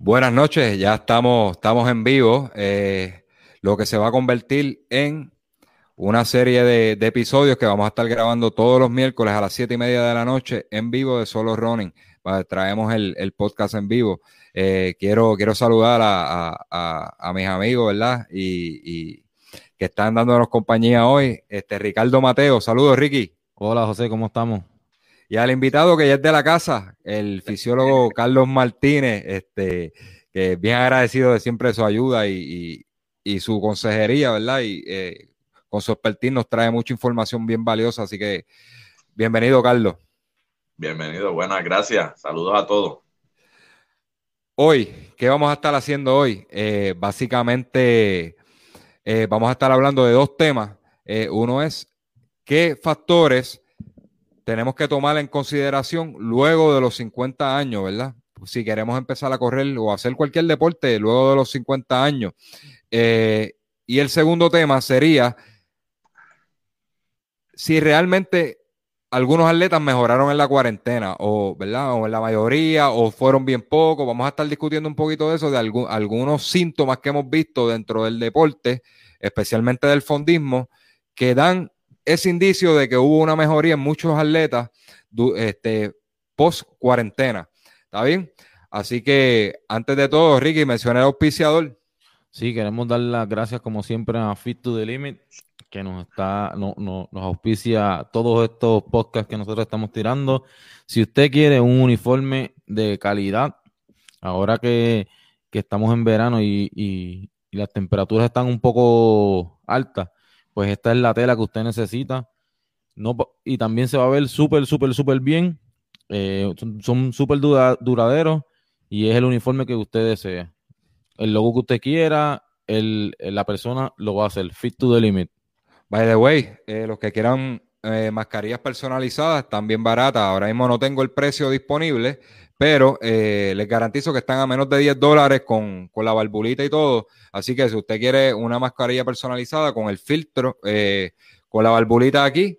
Buenas noches, ya estamos, estamos en vivo, eh, lo que se va a convertir en una serie de, episodios que vamos a estar grabando todos los miércoles a las siete y media de la noche en vivo de Solo Running. Traemos el, podcast en vivo. Eh, quiero, quiero saludar a, mis amigos, ¿verdad? Y, que están dándonos compañía hoy. Este Ricardo Mateo, saludos Ricky. Hola José, ¿cómo estamos? Y al invitado que ya es de la casa, el fisiólogo Carlos Martínez, este, que es bien agradecido de siempre su ayuda y, su consejería, ¿verdad? Y eh, con su expertise nos trae mucha información bien valiosa, así que bienvenido, Carlos. Bienvenido, buenas, gracias. Saludos a todos. Hoy, ¿qué vamos a estar haciendo hoy? Eh, básicamente, eh, vamos a estar hablando de dos temas. uno es qué factores tenemos que tomar en consideración luego de los 50 años, ¿verdad? Si queremos empezar a correr o hacer cualquier deporte luego de los 50 años. Eh, y el segundo tema sería si realmente algunos atletas mejoraron en la cuarentena, o, ¿verdad? o en la mayoría, o fueron bien pocos. Vamos a estar discutiendo un poquito de eso, de algunos síntomas que hemos visto dentro del deporte, especialmente del fondismo, que dan es indicio de que hubo una mejoría en muchos atletas este, post cuarentena. ¿Está bien? Así que antes de todo, Ricky, mencioné el auspiciador. Sí, queremos dar las gracias como siempre a Fit to the Limit, que nos está, no, nos auspicia todos estos podcasts que nosotros estamos tirando. Si usted quiere un uniforme de calidad, ahora que, estamos en verano y las temperaturas están un poco altas, pues esta es la tela que usted necesita. No, y también se va a ver súper, súper, súper bien. Eh, son súper duraderos y es el uniforme que usted desea. El logo que usted quiera, el, la persona lo va a hacer. Fit to the limit. By the way, eh, los que quieran eh, mascarillas personalizadas están bien baratas. Ahora mismo no tengo el precio disponible, pero les garantizo que están a menos de 10 dólares con, con la valvulita y todo. Así que si usted quiere una mascarilla personalizada con el filtro, eh, con la valvulita aquí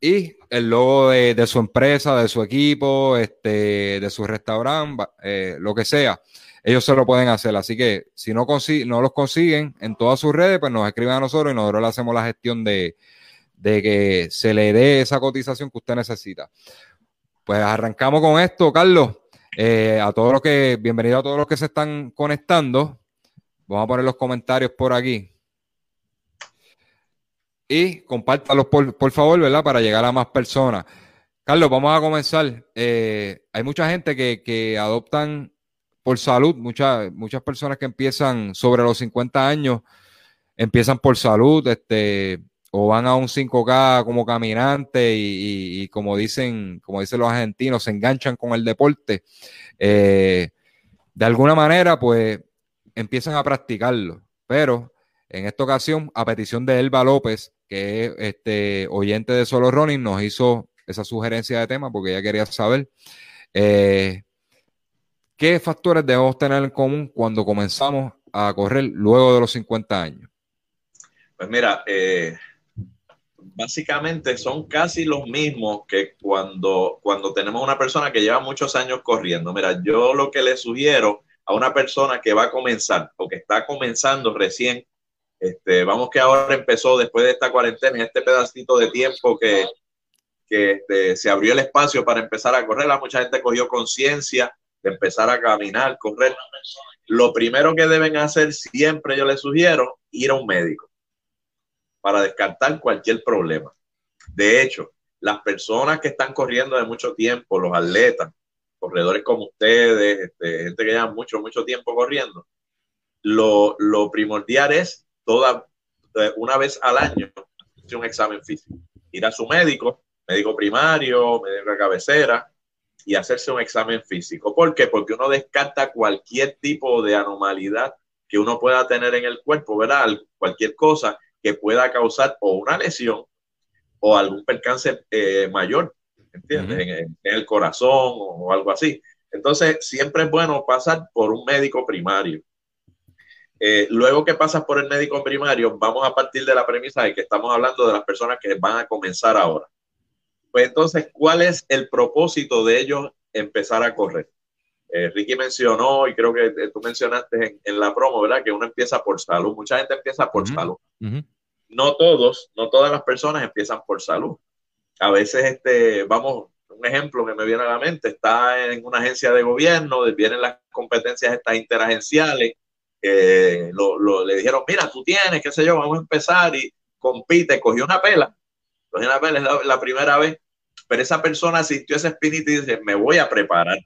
y el logo de, su empresa, de su equipo, este, de su restaurante, eh, lo que sea, ellos se lo pueden hacer. Así que si no, no los consiguen en todas sus redes, pues nos escriben a nosotros y nosotros le hacemos la gestión de, que se le dé esa cotización que usted necesita. Pues arrancamos con esto, Carlos. Eh, a todos los que, bienvenido a todos los que se están conectando. Vamos a poner los comentarios por aquí. Y compártalos por, favor, ¿verdad? Para llegar a más personas. Carlos, vamos a comenzar. Eh, hay mucha gente que, adoptan por salud, muchas, muchas personas que empiezan sobre los 50 años, empiezan por salud, este, o van a un 5K como caminante y, como dicen, como dicen los argentinos, se enganchan con el deporte. Eh, de alguna manera, pues empiezan a practicarlo. Pero en esta ocasión, a petición de Elba López, que es este, oyente de Solo Running, nos hizo esa sugerencia de tema porque ella quería saber eh, qué factores debemos tener en común cuando comenzamos a correr luego de los 50 años. Pues mira, eh, básicamente son casi los mismos que cuando, cuando tenemos una persona que lleva muchos años corriendo. Mira, yo lo que le sugiero a una persona que va a comenzar o que está comenzando recién, este, vamos que ahora empezó después de esta cuarentena, en este pedacito de tiempo que, que este, se abrió el espacio para empezar a correr, la mucha gente cogió conciencia de empezar a caminar, correr. Lo primero que deben hacer siempre, yo les sugiero, ir a un médico para descartar cualquier problema. De hecho, las personas que están corriendo de mucho tiempo, los atletas, corredores como ustedes, este, gente que lleva mucho, mucho tiempo corriendo, lo, primordial es toda, una vez al año, un examen físico. Ir a su médico, médico primario, médico de cabecera, y hacerse un examen físico. ¿Por qué? Porque uno descarta cualquier tipo de anomalidad que uno pueda tener en el cuerpo, ¿verdad? Cualquier cosa que pueda causar o una lesión o algún percance eh, mayor en, el corazón o, algo así. Entonces, siempre es bueno pasar por un médico primario. Eh, luego que pasas por el médico primario, vamos a partir de la premisa de que estamos hablando de las personas que van a comenzar ahora. Pues entonces, ¿cuál es el propósito de ellos empezar a correr? eh, Ricky mencionó, y creo que tú mencionaste en, la promo, ¿verdad? Que uno empieza por salud. Mucha gente empieza por salud. No todos, no todas las personas empiezan por salud. A veces, este, vamos, un ejemplo que me viene a la mente, está en una agencia de gobierno, vienen las competencias estas interagenciales, lo, le dijeron, mira, tú tienes, qué sé yo, vamos a empezar y compite, cogió una pela, cogió una pela, es la, primera vez, pero esa persona asistió a ese espíritu y dice, me voy a preparar,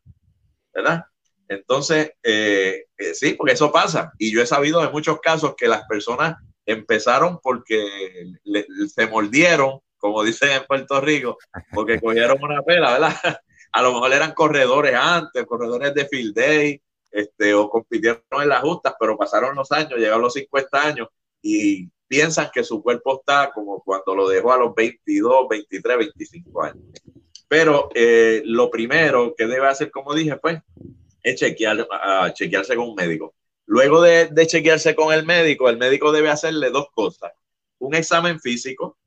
¿verdad? Entonces, eh, eh, sí, porque eso pasa. Y yo he sabido de muchos casos que las personas empezaron porque se mordieron, como dicen en Puerto Rico, porque cogieron una pela, ¿verdad? A lo mejor eran corredores antes, corredores de field day, este, o compitieron en las justas, pero pasaron los años, llegaron los 50 años y piensan que su cuerpo está como cuando lo dejó a los 22, 23, 25 años. Pero eh, lo primero que debe hacer, como dije, pues, es chequear, chequearse con un médico. Luego de, de chequearse con el médico, el médico debe hacerle dos cosas. Un examen físico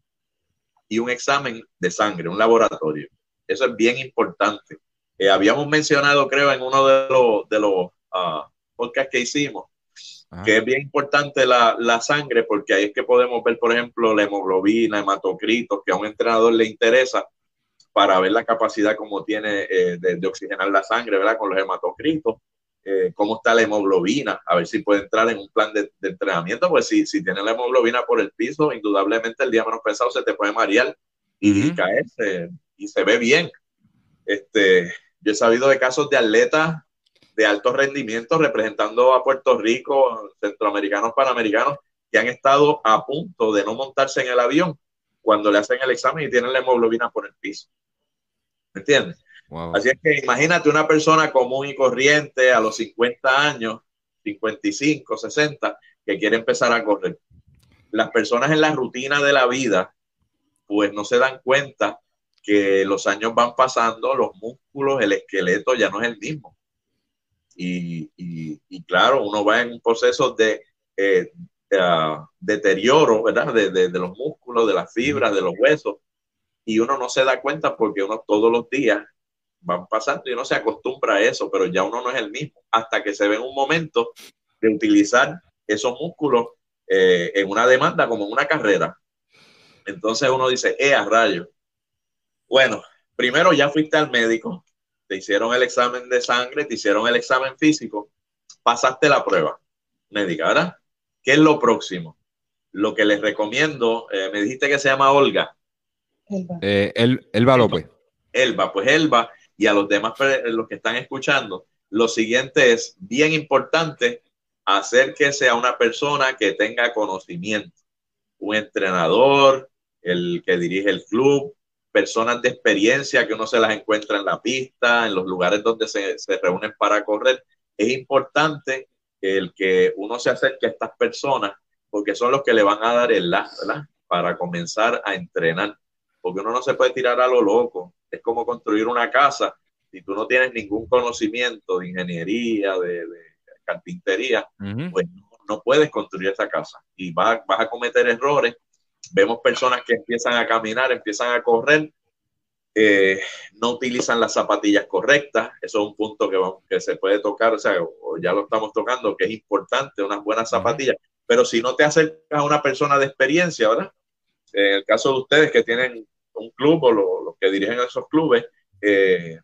y un examen de sangre, un laboratorio. Eso es bien importante. Eh, habíamos mencionado, creo, en uno de los, de los uh, podcasts que hicimos, que es bien importante la, la, sangre, porque ahí es que podemos ver, por ejemplo, la hemoglobina, hematocritos, que a un entrenador le interesa para ver la capacidad como tiene eh, de, oxigenar la sangre, ¿verdad? Con los hematocritos, eh, cómo está la hemoglobina, a ver si puede entrar en un plan de, entrenamiento, pues si, si tiene la hemoglobina por el piso, indudablemente el día menos pesado se te puede marear y, caerse y se ve bien. Este, yo he sabido de casos de atletas de alto rendimiento representando a Puerto Rico, centroamericanos, panamericanos, que han estado a punto de no montarse en el avión cuando le hacen el examen y tienen la hemoglobina por el piso. ¿Me entiendes? Así es que imagínate una persona común y corriente a los 50 años, 55, 60, que quiere empezar a correr. Las personas en la rutina de la vida, pues no se dan cuenta que los años van pasando, los músculos, el esqueleto ya no es el mismo. Y, claro, uno va en un proceso de, eh, ah, deterioro, ¿verdad? De, de, los músculos, de las fibras, de los huesos. Y uno no se da cuenta porque uno todos los días van pasando y uno se acostumbra a eso, pero ya uno no es el mismo. Hasta que se ve en un momento de utilizar esos músculos eh, en una demanda como en una carrera. Entonces uno dice, eh, a rayo, bueno, primero ya fuiste al médico, te hicieron el examen de sangre, te hicieron el examen físico, pasaste la prueba médica, ¿verdad? ¿Qué es lo próximo? Lo que les recomiendo, eh, me dijiste que se llama Olga. Elba. Eh, el, Elba López. Elba, pues Elba y a los demás, los que están escuchando, lo siguiente es bien importante hacer que sea una persona que tenga conocimiento, un entrenador, el que dirige el club, personas de experiencia que uno se las encuentra en la pista, en los lugares donde se, reúnen para correr. Es importante el que uno se acerque a estas personas porque son los que le van a dar el la, ¿verdad? Para comenzar a entrenar. Porque uno no se puede tirar a lo loco. Es como construir una casa. Si tú no tienes ningún conocimiento de ingeniería, de, carpintería, pues no, puedes construir esa casa. Y vas, vas a cometer errores Vemos personas que empiezan a caminar, empiezan a correr, eh, no utilizan las zapatillas correctas. Eso es un punto que, que se puede tocar, o sea, ya lo estamos tocando, que es importante, unas buenas zapatillas. Pero si no te acercas a una persona de experiencia, ¿verdad? En el caso de ustedes que tienen un club o los que dirigen esos clubes, eh,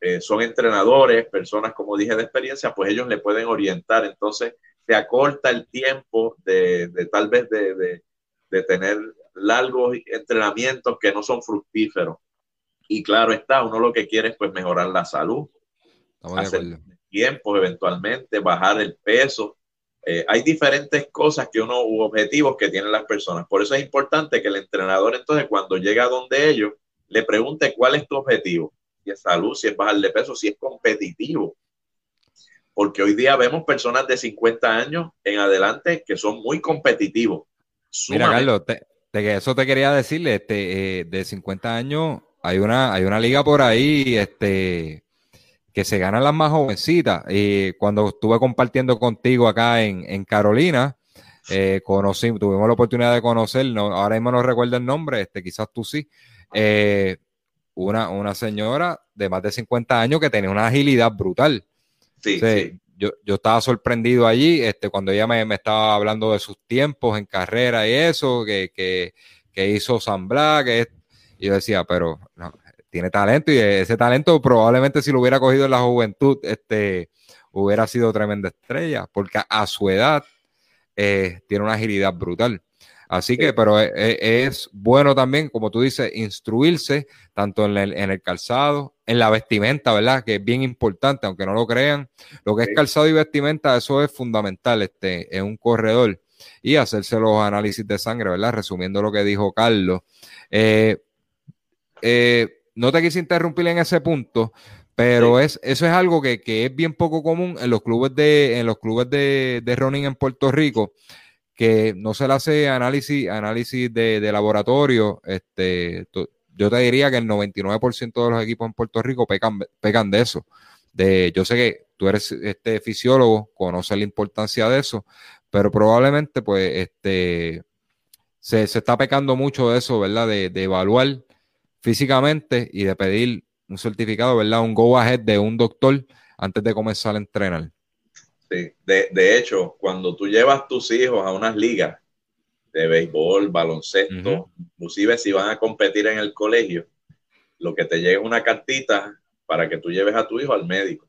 eh, son entrenadores, personas, como dije, de experiencia, pues ellos le pueden orientar. Entonces, se acorta el tiempo de, tal vez de, de tener largos entrenamientos que no son fructíferos. Y claro está, uno lo que quiere es pues mejorar la salud, hacer tiempo eventualmente, bajar el peso. Eh, hay diferentes cosas que uno, u objetivos que tienen las personas. Por eso es importante que el entrenador entonces cuando llega donde ellos, le pregunte cuál es tu objetivo. Si es salud, si es bajar de peso, si es competitivo. Porque hoy día vemos personas de 50 años en adelante que son muy competitivos Mira, Carlos, eso te quería decirle, este, eh, de 50 años, hay una, hay una liga por ahí, este, que se ganan las más jovencitas. Y cuando estuve compartiendo contigo acá en, Carolina, eh, conocí, tuvimos la oportunidad de conocer, ahora mismo no recuerdo el nombre, este, quizás tú sí, eh, una, una señora de más de 50 años que tenía una agilidad brutal. Sí, sí. Yo, yo, estaba sorprendido allí este, cuando ella me, me, estaba hablando de sus tiempos en carrera y eso, que, que, que hizo San Blas, que y yo decía, pero tiene talento y ese talento probablemente si lo hubiera cogido en la juventud, este, hubiera sido tremenda estrella, porque a, su edad eh, tiene una agilidad brutal. Así que, pero e, e, es, bueno también, como tú dices, instruirse tanto en el, calzado, en la vestimenta, ¿verdad? Que es bien importante, aunque no lo crean. Lo que es calzado y vestimenta, eso es fundamental este, en un corredor. Y hacerse los análisis de sangre, ¿verdad? Resumiendo lo que dijo Carlos. Eh, eh, no te quise interrumpir en ese punto, pero es, eso es algo que, es bien poco común en los clubes de, en los clubes de, de running en Puerto Rico que no se le hace análisis, análisis de, laboratorio, este, yo te diría que el 99% de los equipos en Puerto Rico pecan, pecan de eso. De, yo sé que tú eres este fisiólogo, conoces la importancia de eso, pero probablemente pues este se, está pecando mucho de eso, ¿verdad? De, de, evaluar físicamente y de pedir un certificado, ¿verdad? Un go ahead de un doctor antes de comenzar a entrenar. De, hecho, cuando tú llevas tus hijos a unas ligas de béisbol, baloncesto, inclusive si van a competir en el colegio, lo que te llega es una cartita para que tú lleves a tu hijo al médico,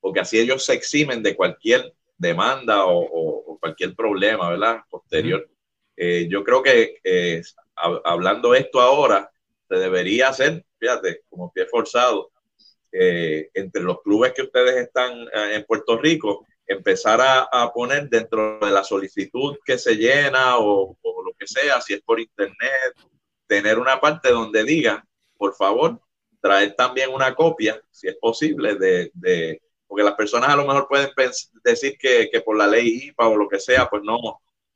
porque así ellos se eximen de cualquier demanda o, cualquier problema, ¿verdad? Posterior. Eh, yo creo que eh, hablando esto ahora, se debería hacer, fíjate, como pie forzado, eh, entre los clubes que ustedes están en Puerto Rico, empezar a, poner dentro de la solicitud que se llena o, lo que sea, si es por internet, tener una parte donde diga, por favor, traer también una copia, si es posible, de, de porque las personas a lo mejor pueden decir que, que, por la ley IPA o lo que sea, pues no,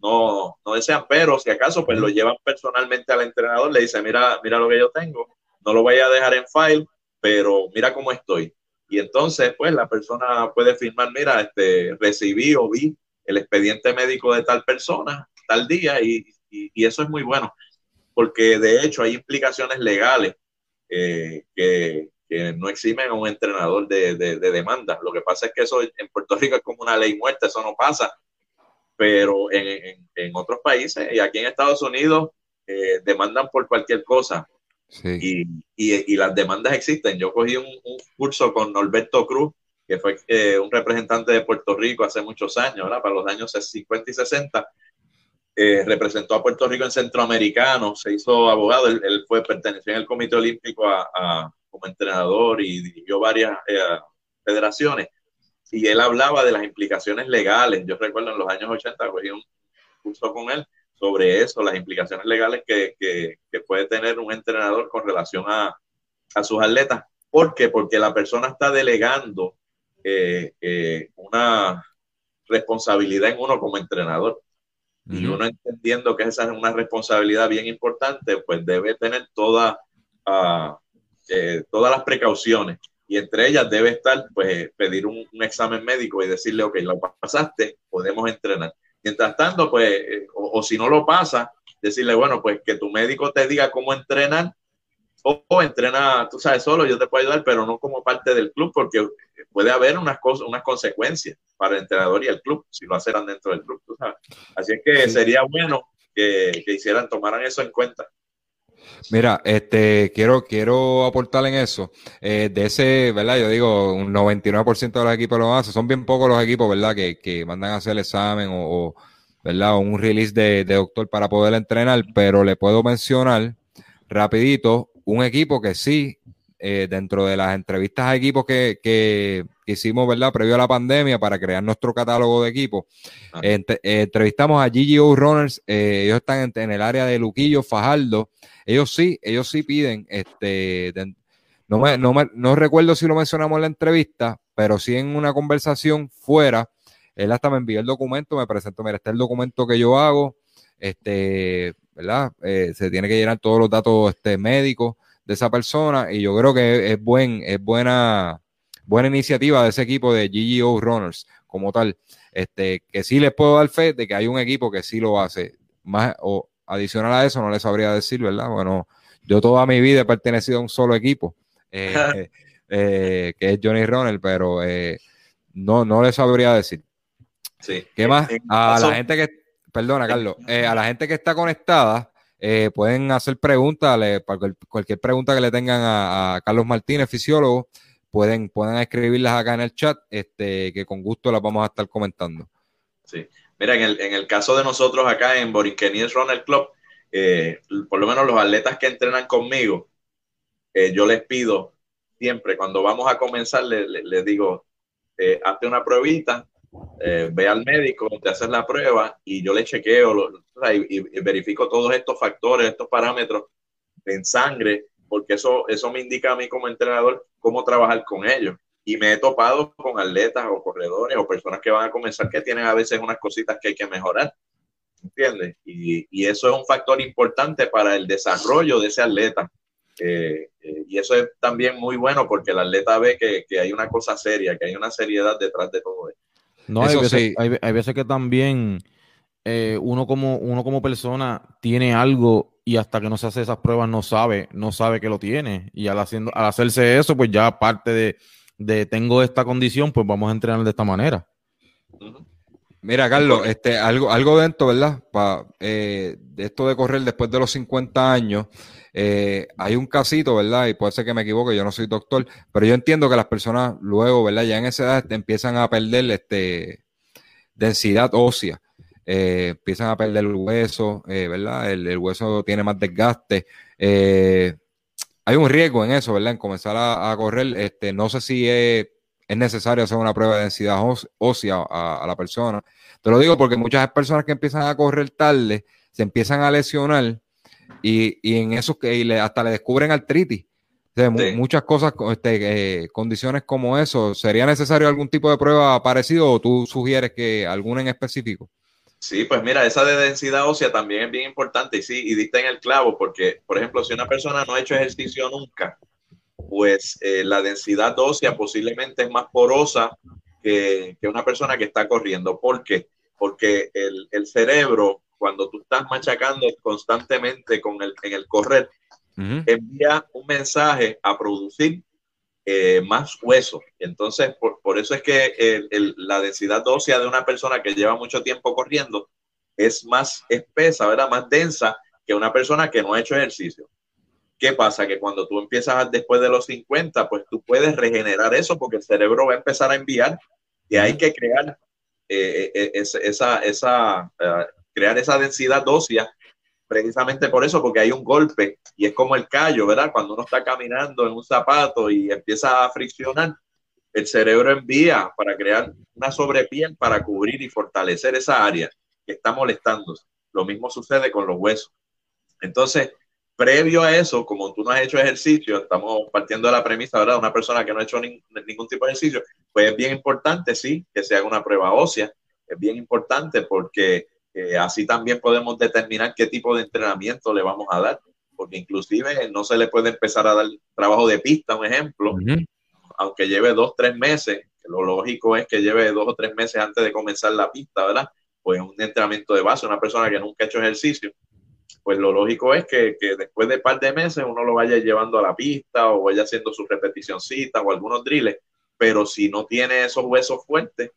no, no desean, pero si acaso, pues lo llevan personalmente al entrenador, le dice, mira, mira lo que yo tengo, no lo voy a dejar en file, pero mira cómo estoy. Y entonces, pues la persona puede firmar, mira, este, recibí o vi el expediente médico de tal persona, tal día, y, y, eso es muy bueno, porque de hecho hay implicaciones legales eh, que, que, no eximen a un entrenador de, de, demanda. Lo que pasa es que eso en Puerto Rico es como una ley muerta, eso no pasa, pero en, en, otros países y aquí en Estados Unidos eh, demandan por cualquier cosa. Y, y, las demandas existen. Yo cogí un, curso con Norberto Cruz, que fue eh, un representante de Puerto Rico hace muchos años, ¿verdad? para los años 50 y 60. Eh, representó a Puerto Rico en Centroamericano, se hizo abogado, él, fue perteneció en el Comité Olímpico a, como entrenador y dirigió varias federaciones. Y él hablaba de las implicaciones legales. Yo recuerdo en los años 80 cogí un curso con él sobre eso, las implicaciones legales que, que, puede tener un entrenador con relación a, a, sus atletas. ¿Por qué? Porque la persona está delegando eh, eh, una responsabilidad en uno como entrenador. Y uno entendiendo que esa es una responsabilidad bien importante, pues debe tener toda, uh, todas las precauciones. Y entre ellas debe estar, pues, pedir un, un examen médico y decirle, ok, lo pasaste, podemos entrenar Mientras tanto, pues, eh, o, si no lo pasa, decirle, bueno, pues que tu médico te diga cómo entrenar o, entrena, tú sabes, solo yo te puedo ayudar, pero no como parte del club, porque puede haber unas cosas, unas consecuencias para el entrenador y el club si lo hacieran dentro del club, tú sabes. Así es que sería bueno que, que hicieran, tomaran eso en cuenta. Mira, este, quiero, quiero aportar en eso. Eh, de ese, ¿verdad? Yo digo, un 99% de los equipos lo hacen. Son bien pocos los equipos, ¿verdad? Que, que mandan a hacer el examen o, ¿verdad? O un release de, de, doctor para poder entrenar, pero le puedo mencionar rapidito un equipo que sí, eh, dentro de las entrevistas a equipos que, que, hicimos, ¿verdad? Previo a la pandemia para crear nuestro catálogo de equipos, ah. eh, entrevistamos a GGO Runners, ellos están en, el área de Luquillo, Fajardo, ellos sí, ellos sí piden, este, no, me, no, me, no recuerdo si lo mencionamos en la entrevista, pero sí en una conversación fuera, él hasta me envió el documento, me presentó, mira, está el documento que yo hago, este, ¿verdad? Eh, se tiene que llenar todos los datos este, médicos de esa persona y yo creo que es, buen, es buena, buena iniciativa de ese equipo de GGO Runners como tal, este, que sí les puedo dar fe de que hay un equipo que sí lo hace, más, o, adicional a eso, no les sabría decir, ¿verdad? Bueno, yo toda mi vida he pertenecido a un solo equipo, eh, eh, que es Johnny Ronald, pero eh, no, no le sabría decir. Sí. ¿Qué más? A la gente que, perdona, Carlos, eh, a la gente que está conectada, eh, pueden hacer preguntas, cualquier pregunta que le tengan a, Carlos Martínez, fisiólogo, pueden, pueden escribirlas acá en el chat, este, que con gusto las vamos a estar comentando. Sí. Mira, en el, en el caso de nosotros acá en Borinquenies Runner Club, eh, por lo menos los atletas que entrenan conmigo, yo les pido siempre, cuando vamos a comenzar, les digo, eh, hazte una pruebita, eh, ve al médico, te haces la prueba y yo le chequeo y, verifico todos estos factores, estos parámetros en sangre, porque eso, eso me indica a mí como entrenador cómo trabajar con ellos. Y me he topado con atletas o corredores o personas que van a comenzar que tienen a veces unas cositas que hay que mejorar. ¿Entiendes? Y, y eso es un factor importante para el desarrollo de ese atleta. Eh, eh, y eso es también muy bueno porque el atleta ve que, hay una cosa seria, que hay una seriedad detrás de todo esto. No, hay veces, hay, veces, que también eh, uno, como, uno como persona tiene algo y hasta que no se hace esas pruebas no sabe, no sabe que lo tiene. Y al, haciendo, al hacerse eso, pues ya aparte de, de tengo esta condición, pues vamos a entrenar de esta manera. Mira, Carlos, este, algo, algo dentro, ¿verdad? Pa, de esto de correr después de los 50 años, eh, hay un casito, ¿verdad? Y puede ser que me equivoque, yo no soy doctor, pero yo entiendo que las personas luego, ¿verdad? Ya en esa edad empiezan a perder este, densidad ósea, eh, empiezan a perder el hueso, eh, ¿verdad? El, hueso tiene más desgaste. hay un riesgo en eso, ¿verdad? En comenzar a, correr. Este, no sé si es, necesario hacer una prueba de densidad ósea a la persona. Te lo digo porque muchas personas que empiezan a correr tarde se empiezan a lesionar y, y en eso que le, hasta le descubren artritis. Muchas cosas, este, eh, condiciones como eso, ¿sería necesario algún tipo de prueba parecido o tú sugieres que alguna en específico? Sí, pues mira, esa de densidad ósea también es bien importante y sí, y diste en el clavo, porque, por ejemplo, si una persona no ha hecho ejercicio nunca, pues eh, la densidad ósea posiblemente es más porosa que, que, una persona que está corriendo. ¿Por qué? Porque el, el cerebro cuando tú estás machacando constantemente con el, en el correr, envía un mensaje a producir eh, más hueso. Entonces, por, eso es que la densidad ósea de una persona que lleva mucho tiempo corriendo es más espesa, ¿verdad? Más densa que una persona que no ha hecho ejercicio. ¿Qué pasa? Que cuando tú empiezas después de los 50, pues tú puedes regenerar eso porque el cerebro va a empezar a enviar y hay que crear eh, eh, esa, esa, crear esa densidad ósea precisamente por eso, porque hay un golpe y es como el callo, ¿verdad? Cuando uno está caminando en un zapato y empieza a friccionar, el cerebro envía para crear una sobrepiel para cubrir y fortalecer esa área que está molestándose. Lo mismo sucede con los huesos. Entonces, previo a eso, como tú no has hecho ejercicio, estamos partiendo de la premisa, ¿verdad? Una persona que no ha hecho ningún tipo de ejercicio, pues es bien importante, sí, que se haga una prueba ósea. Es bien importante porque así también podemos determinar qué tipo de entrenamiento le vamos a dar, porque inclusive no se le puede empezar a dar trabajo de pista, un ejemplo, aunque lleve dos, tres meses, lo lógico es que lleve dos o tres meses antes de comenzar la pista, ¿verdad? Pues un entrenamiento de base, una persona que nunca ha hecho ejercicio, pues lo lógico es que, que después de un par de meses uno lo vaya llevando a la pista o vaya haciendo sus repeticioncitas o algunos drills, pero si no tiene esos huesos fuertes,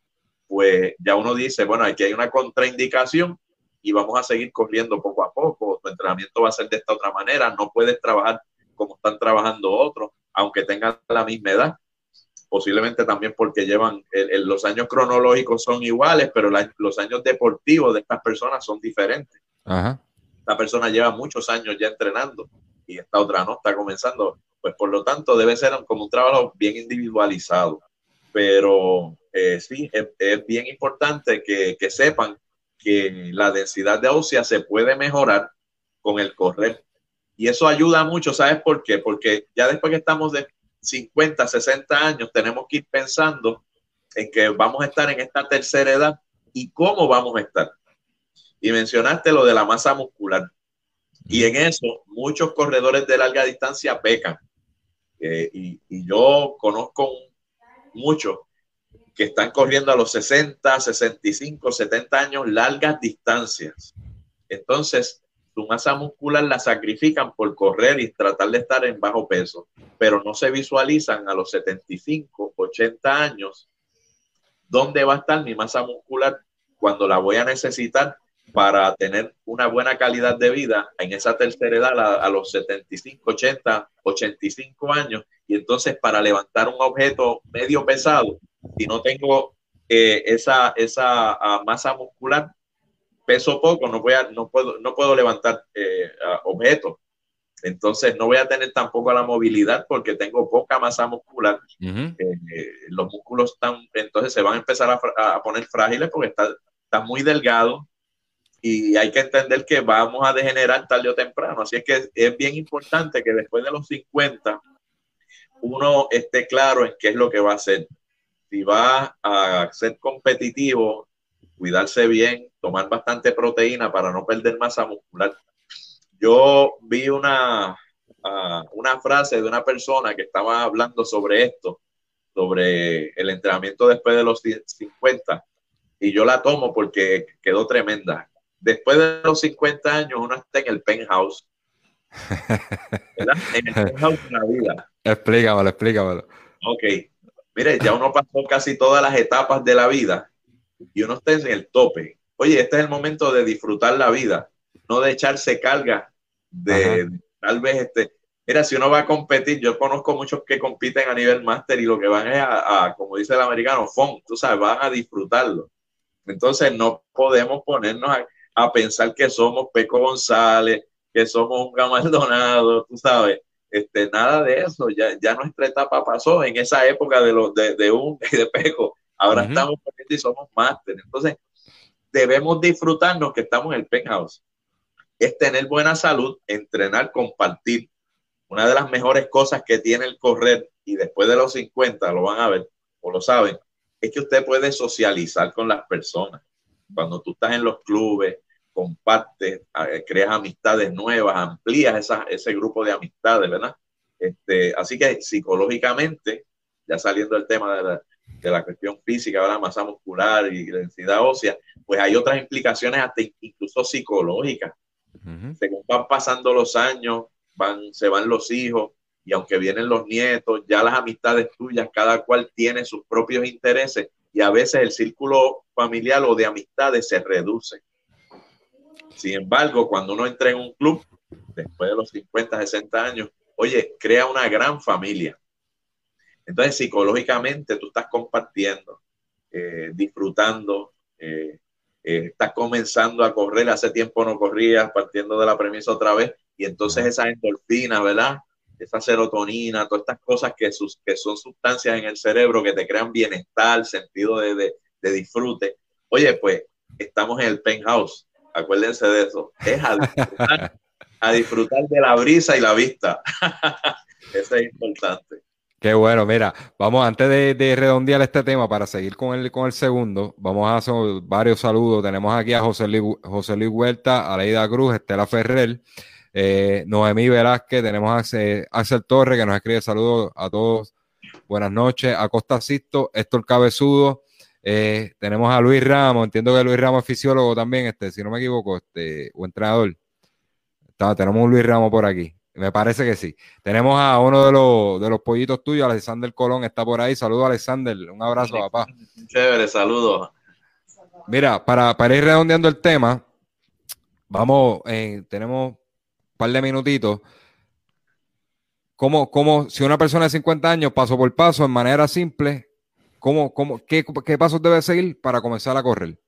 pues ya uno dice, bueno, aquí hay una contraindicación y vamos a seguir corriendo poco a poco, tu entrenamiento va a ser de esta otra manera, no puedes trabajar como están trabajando otros, aunque tengan la misma edad, posiblemente también porque llevan, los años cronológicos son iguales, pero los años deportivos de estas personas son diferentes. Esta persona lleva muchos años ya entrenando y esta otra no, está comenzando, pues por lo tanto debe ser como un trabajo bien individualizado, pero eh, sí, es, bien importante que, sepan que la densidad de ósea se puede mejorar con el correr. Y eso ayuda mucho, ¿sabes por qué? Porque ya después que estamos de 50, 60 años, tenemos que ir pensando en que vamos a estar en esta tercera edad y cómo vamos a estar. Y mencionaste lo de la masa muscular. Y en eso, muchos corredores de larga distancia pecan. Eh, y, y, yo conozco muchos que están corriendo a los 60, 65, 70 años largas distancias. Entonces, su masa muscular la sacrifican por correr y tratar de estar en bajo peso, pero no se visualizan a los 75, 80 años dónde va a estar mi masa muscular cuando la voy a necesitar para tener una buena calidad de vida en esa tercera edad a, los 75, 80, 85 años y entonces para levantar un objeto medio pesado, si no tengo eh, esa, esa ah, masa muscular, peso poco, no, voy a, no, puedo, no puedo levantar eh, objetos. Entonces no voy a tener tampoco la movilidad porque tengo poca masa muscular. Eh, los músculos están, entonces se van a empezar a, a poner frágiles porque está, está muy delgado, y hay que entender que vamos a degenerar tarde o temprano. Así es que es bien importante que después de los 50 uno esté claro en qué es lo que va a hacer. Si va a ser competitivo, cuidarse bien, tomar bastante proteína para no perder masa muscular. Yo vi una, ah, una frase de una persona que estaba hablando sobre esto, sobre el entrenamiento después de los 50, y yo la tomo porque quedó tremenda después de los 50 años uno está en el penthouse. ¿verdad? En el penthouse de la vida. Explícamelo, explícamelo. Ok. Mire, ya uno pasó casi todas las etapas de la vida y uno está en el tope. Oye, este es el momento de disfrutar la vida, no de echarse carga de, tal vez este. Mira, si uno va a competir, yo conozco muchos que compiten a nivel máster y lo que van es a, como dice el americano, fun, tú sabes, van a disfrutarlo. Entonces no podemos ponernos a, a pensar que somos Peco González, que somos un Gamaldonado, tú sabes. Este, nada de eso, ya, ya nuestra etapa pasó en esa época de, los de, de un y de Peco. Ahora estamos poniendo y somos máster. Entonces, debemos disfrutarnos que estamos en el penthouse. Es tener buena salud, entrenar, compartir. Una de las mejores cosas que tiene el correr, y después de los 50 lo van a ver o lo saben, es que usted puede socializar con las personas. Cuando tú estás en los clubes, compartes, creas amistades nuevas, amplías ese grupo de amistades, ¿verdad? Este, así que psicológicamente, ya saliendo del tema de la, de la cuestión física, la masa muscular y densidad ósea, pues hay otras implicaciones hasta incluso psicológicas. Según van pasando los años, van, se van los hijos y aunque vienen los nietos, ya las amistades tuyas, cada cual tiene sus propios intereses y a veces el círculo familiar o de amistades se reduce. Sin embargo, cuando uno entra en un club, después de los 50, 60 años, oye, crea una gran familia. Entonces, psicológicamente, tú estás compartiendo, eh, disfrutando, eh, eh, estás comenzando a correr, hace tiempo no corrías, partiendo de la premisa otra vez, y entonces esa endorfina, ¿verdad? Esa serotonina, todas estas cosas que, sus, que son sustancias en el cerebro que te crean bienestar, sentido de, disfrute. Oye, pues estamos en el penthouse, acuérdense de eso, es a disfrutar, de la brisa y la vista. eso es importante. Qué bueno, mira, vamos antes de, redondear este tema para seguir con el, con el segundo, vamos a hacer varios saludos. Tenemos aquí a José Luis, José Luis Huerta, a Leida Cruz, Estela Ferrer, eh, Noemí Velázquez, tenemos a Axel, Torre que nos escribe saludos a todos. Buenas noches. A Costa Sisto, Héctor Cabezudo. Eh, tenemos a Luis Ramos, entiendo que Luis Ramos es fisiólogo también, este, si no me equivoco, este, o entrenador. tenemos un Luis Ramos por aquí. Me parece que sí. Tenemos a uno de los, de los pollitos tuyos, Alexander Colón, está por ahí. Saludos, Alexander. Un abrazo, papá. Chévere, saludos. Mira, para, para ir redondeando el tema, vamos, eh, tenemos par de minutitos. ¿Cómo, cómo, si una persona de 50 años, paso por paso, en manera simple, ¿cómo, cómo, qué, qué pasos debe seguir para comenzar a correr?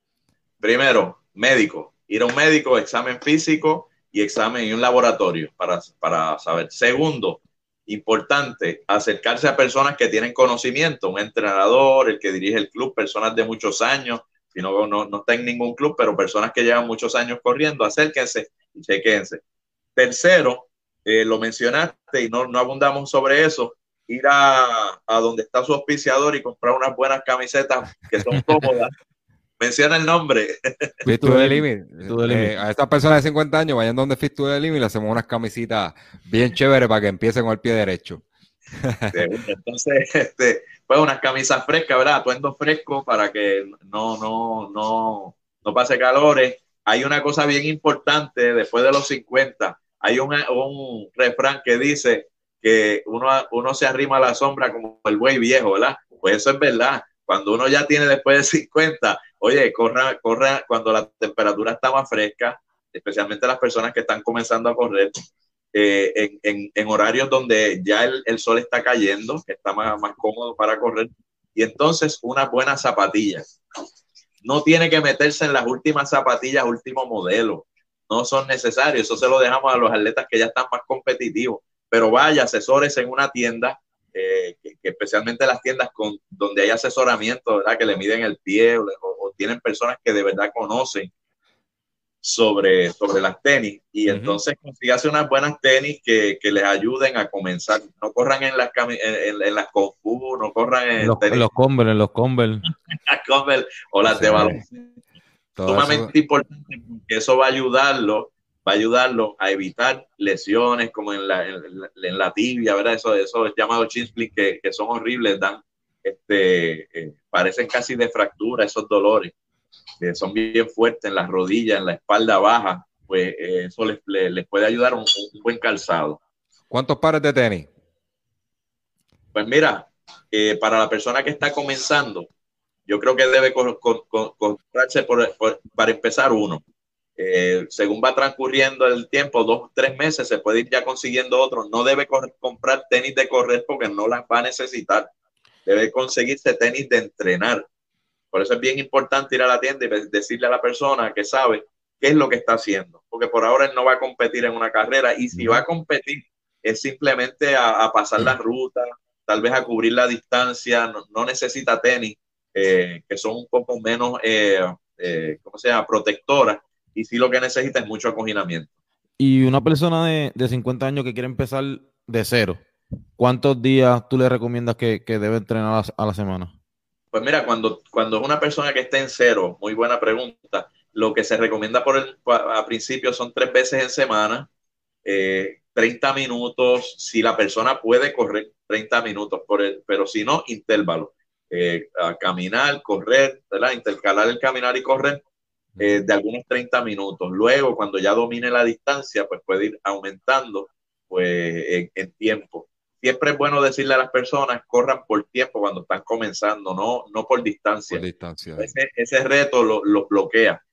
Primero, médico. Ir a un médico, examen físico y examen y un laboratorio para, para saber. Segundo, importante, acercarse a personas que tienen conocimiento, un entrenador, el que dirige el club, personas de muchos años, si no, no, no está en ningún club, pero personas que llevan muchos años corriendo, acérquense y chequense. Tercero, eh, lo mencionaste y no, no abundamos sobre eso, ir a, donde está su auspiciador y comprar unas buenas camisetas que son cómodas. Menciona el nombre. Fit to eh, a estas personas de 50 años, vayan donde Fit to the y le hacemos unas camisitas bien chéveres para que empiecen con el pie derecho. Entonces, este, pues unas camisas frescas, ¿verdad? Atuendo fresco para que no, no, no, no pase calores. Hay una cosa bien importante después de los 50 hay un, un refrán que dice que uno, uno se arrima a la sombra como el buey viejo, ¿verdad? Pues eso es verdad. Cuando uno ya tiene después de 50, oye, corra, corra cuando la temperatura está más fresca, especialmente las personas que están comenzando a correr, eh, en, horarios donde ya el, sol está cayendo, que está más, más cómodo para correr, y entonces unas buenas zapatillas. No tiene que meterse en las últimas zapatillas, último modelo. No son necesarios. Eso se lo dejamos a los atletas que ya están más competitivos. Pero vaya, asesores en una tienda, eh, que, especialmente las tiendas con, donde hay asesoramiento, ¿verdad? Que le miden el pie o, o tienen personas que de verdad conocen sobre, sobre las tenis y entonces consígase unas buenas tenis que, que, les ayuden a comenzar. No corran en las, en, en, las Confu, no corran en, los, en los Converse, en los Converse. o las de baloncesto. Sumamente importante porque eso va a ayudarlo, va a ayudarlo a evitar lesiones como en la, en, la tibia, ¿verdad? Eso, eso es llamado chin que, que son horribles, dan, este, eh, parecen casi de fractura esos dolores que son bien fuertes en las rodillas, en la espalda baja, pues eh, eso les, les, puede ayudar un, un, buen calzado. ¿Cuántos pares de tenis? Pues mira, eh, para la persona que está comenzando, yo creo que debe comprarse por, para empezar uno. Eh, según va transcurriendo el tiempo, dos, tres meses, se puede ir ya consiguiendo otro. No debe comprar tenis de correr porque no las va a necesitar. Debe conseguirse tenis de entrenar. Por eso es bien importante ir a la tienda y decirle a la persona que sabe qué es lo que está haciendo, porque por ahora él no va a competir en una carrera y si va a competir es simplemente a, pasar la ruta, tal vez a cubrir la distancia, no, necesita tenis, eh, que son un poco menos, eh, eh, ¿cómo se llama?, protectoras, y sí lo que necesita es mucho acoginamiento. Y una persona de, de 50 años que quiere empezar de cero, ¿cuántos días tú le recomiendas que, que debe entrenar a la semana? Pues mira, cuando, cuando es una persona que está en cero, muy buena pregunta, lo que se recomienda por el, a principio son tres veces en semana, 30 eh, minutos, si la persona puede correr 30 minutos, por el, pero si no, intervalo. Eh, a caminar, correr, ¿verdad? intercalar el caminar y correr eh, de algunos 30 minutos. Luego, cuando ya domine la distancia, pues puede ir aumentando pues, en tiempo siempre es bueno decirle a las personas, corran por tiempo cuando están comenzando, no, no por distancia. distancia. Ese, reto los lo bloquea.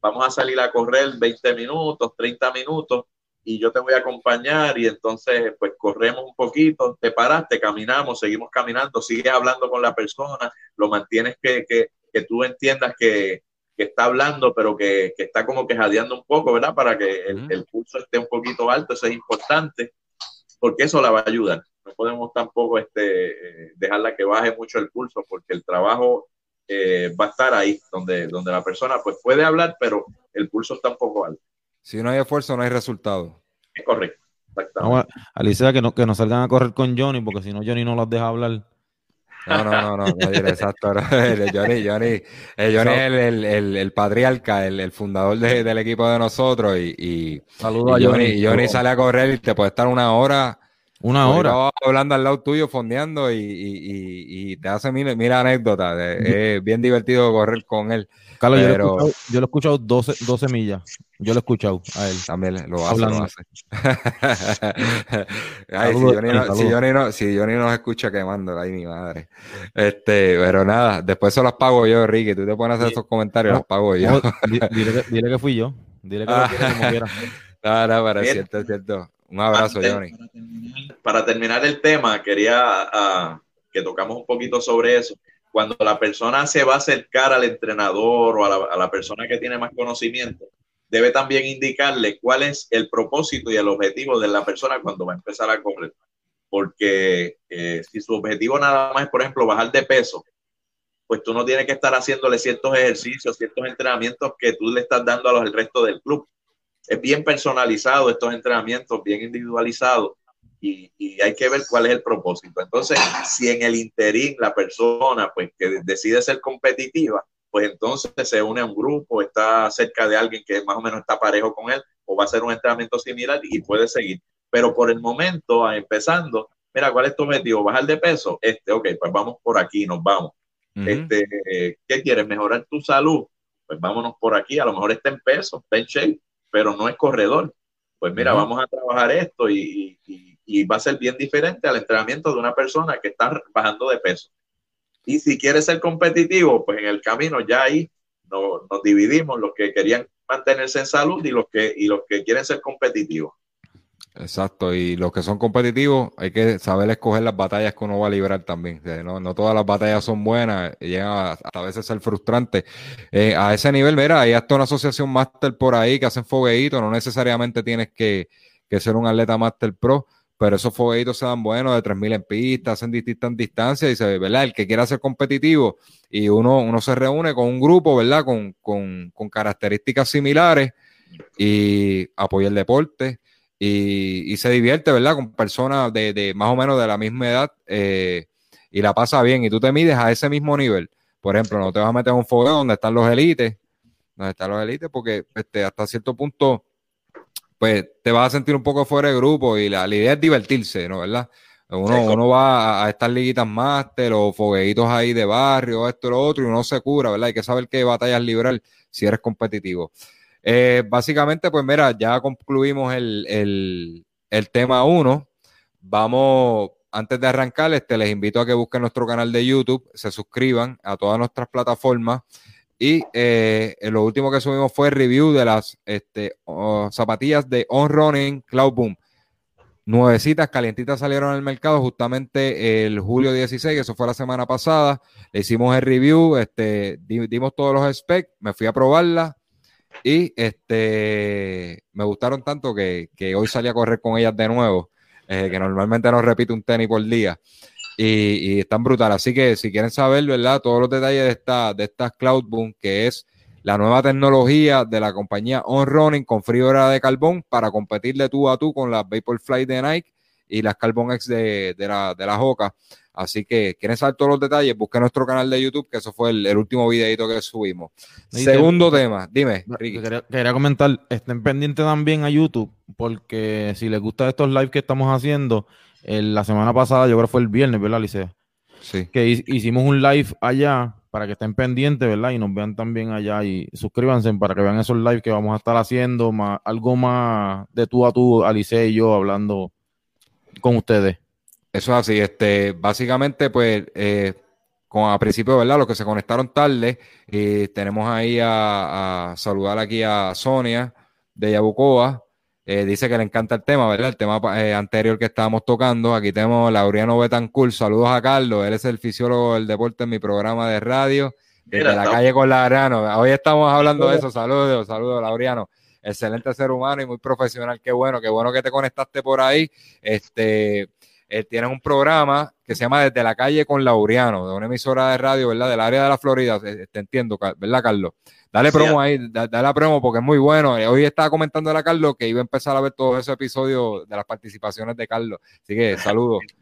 Vamos a salir a correr 20 minutos, 30 minutos y yo te voy a acompañar y entonces pues corremos un poquito, te paraste, caminamos, seguimos caminando, sigues hablando con la persona, lo mantienes que, que, que tú entiendas que, que, está hablando, pero que, que, está como que jadeando un poco, ¿verdad? Para que el, el pulso esté un poquito alto, eso es importante, porque eso la va a ayudar no podemos tampoco este, dejarla que baje mucho el pulso porque el trabajo eh, va a estar ahí, donde, donde la persona pues puede hablar, pero el pulso está un poco alto. Si no hay esfuerzo, no hay resultado. Es correcto. Vamos, Alicia, que no, que no salgan a correr con Johnny, porque si no, Johnny no los deja hablar. No, no, no, no, exacto. Johnny, Johnny, eh, Johnny es el, el, el, patriarca, el, el fundador de, del equipo de nosotros. Y, y, Saludos a Johnny. Johnny sale a correr y te puede estar una hora una hora. hablando al lado tuyo, fondeando y, y, y te hace mil, mil anécdotas. Es bien divertido correr con él. Carlos, yo, lo he escuchado 12, 12 millas. Yo lo he escuchado a él. También lo hace, lo hace. Ay, si, Johnny no, si, Johnny no, si, Johnny nos escucha quemando, ay mi madre. Este, pero nada, después se los pago yo, Ricky. Tú te pones a hacer esos comentarios, los pago yo. dile, que, dile, que, fui yo. Dile que lo como quiera. No, no, pero es cierto, es cierto. Un abrazo, Johnny. Para terminar, el tema, quería uh, que tocamos un poquito sobre eso. Cuando la persona se va a acercar al entrenador o a la, a la persona que tiene más conocimiento, debe también indicarle cuál es el propósito y el objetivo de la persona cuando va a empezar a correr. Porque eh, si su objetivo nada más es, por ejemplo, bajar de peso, pues tú no tienes que estar haciéndole ciertos ejercicios, ciertos entrenamientos que tú le estás dando a los, al resto del club es bien personalizado estos entrenamientos, bien individualizados y, hay que ver cuál es el propósito. Entonces, si en el interín la persona pues que decide ser competitiva, pues entonces se une a un grupo, está cerca de alguien que más o menos está parejo con él o va a hacer un entrenamiento similar y puede seguir. Pero por el momento, empezando, mira, ¿cuál es tu objetivo? ¿Bajar de peso? Este, ok, pues vamos por aquí, nos vamos. este, ¿Qué quieres? ¿Mejorar tu salud? Pues vámonos por aquí, a lo mejor está en peso, está en shape, pero no es corredor. Pues mira, vamos a trabajar esto y, va a ser bien diferente al entrenamiento de una persona que está bajando de peso. Y si quieres ser competitivo, pues en el camino ya ahí nos, dividimos los que querían mantenerse en salud y los que, y los que quieren ser competitivos. Exacto, y los que son competitivos hay que saber escoger las batallas que uno va a librar también. No, todas las batallas son buenas, llegan a, a veces ser frustrantes. Eh, a ese nivel, mira, hay hasta una asociación máster por ahí que hacen fogueitos, no necesariamente tienes que, ser un atleta máster pro, pero esos fogueitos se dan buenos de 3.000 en pista, hacen distintas distancias y se ve, ¿verdad? El que quiera ser competitivo y uno, uno se reúne con un grupo, ¿verdad? Con, con, con características similares y apoya el deporte y, se divierte, ¿verdad? Con personas de, más o menos de la misma edad eh, y la pasa bien y tú te mides a ese mismo nivel. Por ejemplo, no te vas a meter en un fogueo donde están los élites, donde están los élites, porque este, hasta cierto punto, pues te vas a sentir un poco fuera de grupo y la, idea es divertirse, ¿no? ¿Verdad? Uno, uno va a, estas liguitas máster o fogueitos ahí de barrio, esto, lo otro, y uno se cura, ¿verdad? Hay que saber qué batallas librar si eres competitivo. Eh, básicamente, pues mira, ya concluimos el, tema 1. Vamos, antes de arrancar, este, les invito a que busquen nuestro canal de YouTube, se suscriban a todas nuestras plataformas. Y eh, lo último que subimos fue review de las este, zapatillas de On Running Cloud Boom. Nuevecitas, calientitas salieron al mercado justamente el julio 16, que eso fue la semana pasada. Le hicimos el review, este, dimos todos los specs, me fui a probarla, y este me gustaron tanto que, hoy salí a correr con ellas de nuevo, eh, que normalmente no repito un tenis por día. Y, están brutales. Así que si quieren saber, ¿verdad? Todos los detalles de esta, de esta Cloudboom, que es la nueva tecnología de la compañía On Running con fibra de carbón para competir de tú a tú con las Vaporfly de Nike y las Carbon X de, de la, de la Hoka. Así que, ¿quieren saber todos los detalles? Busquen nuestro canal de YouTube, que eso fue el, último videito que subimos. Segundo tema, dime, Ricky. Quería, comentar, estén pendientes también a YouTube, porque si les gustan estos lives que estamos haciendo, la semana pasada, yo creo que fue el viernes, ¿verdad, Licea? Sí. Que hicimos un live allá para que estén pendientes, ¿verdad? Y nos vean también allá y suscríbanse para que vean esos lives que vamos a estar haciendo, más, algo más de tú a tú, Alice y yo hablando con ustedes. Eso es así. Este, básicamente, pues, eh, con, a principio, ¿verdad? Los que se conectaron tarde, y tenemos ahí a, saludar aquí a Sonia de Yabucoa. Eh, dice que le encanta el tema, ¿verdad? El tema eh, anterior que estábamos tocando. Aquí tenemos a Laureano Betancourt. Saludos a Carlos. Él es el fisiólogo del deporte en mi programa de radio. Desde la calle con Laureano. Hoy estamos hablando de eso. Saludos, saludos, Laureano. Excelente ser humano y muy profesional. Qué bueno, qué bueno que te conectaste por ahí. Este, él tiene un programa que se llama Desde la calle con Laureano, de una emisora de radio, ¿verdad? Del área de la Florida, te entiendo, ¿verdad, Carlos? Dale promo ahí, dale la promo porque es muy bueno. Hoy estaba comentando a Carlos que iba a empezar a ver todos esos episodios de las participaciones de Carlos. Así que saludos.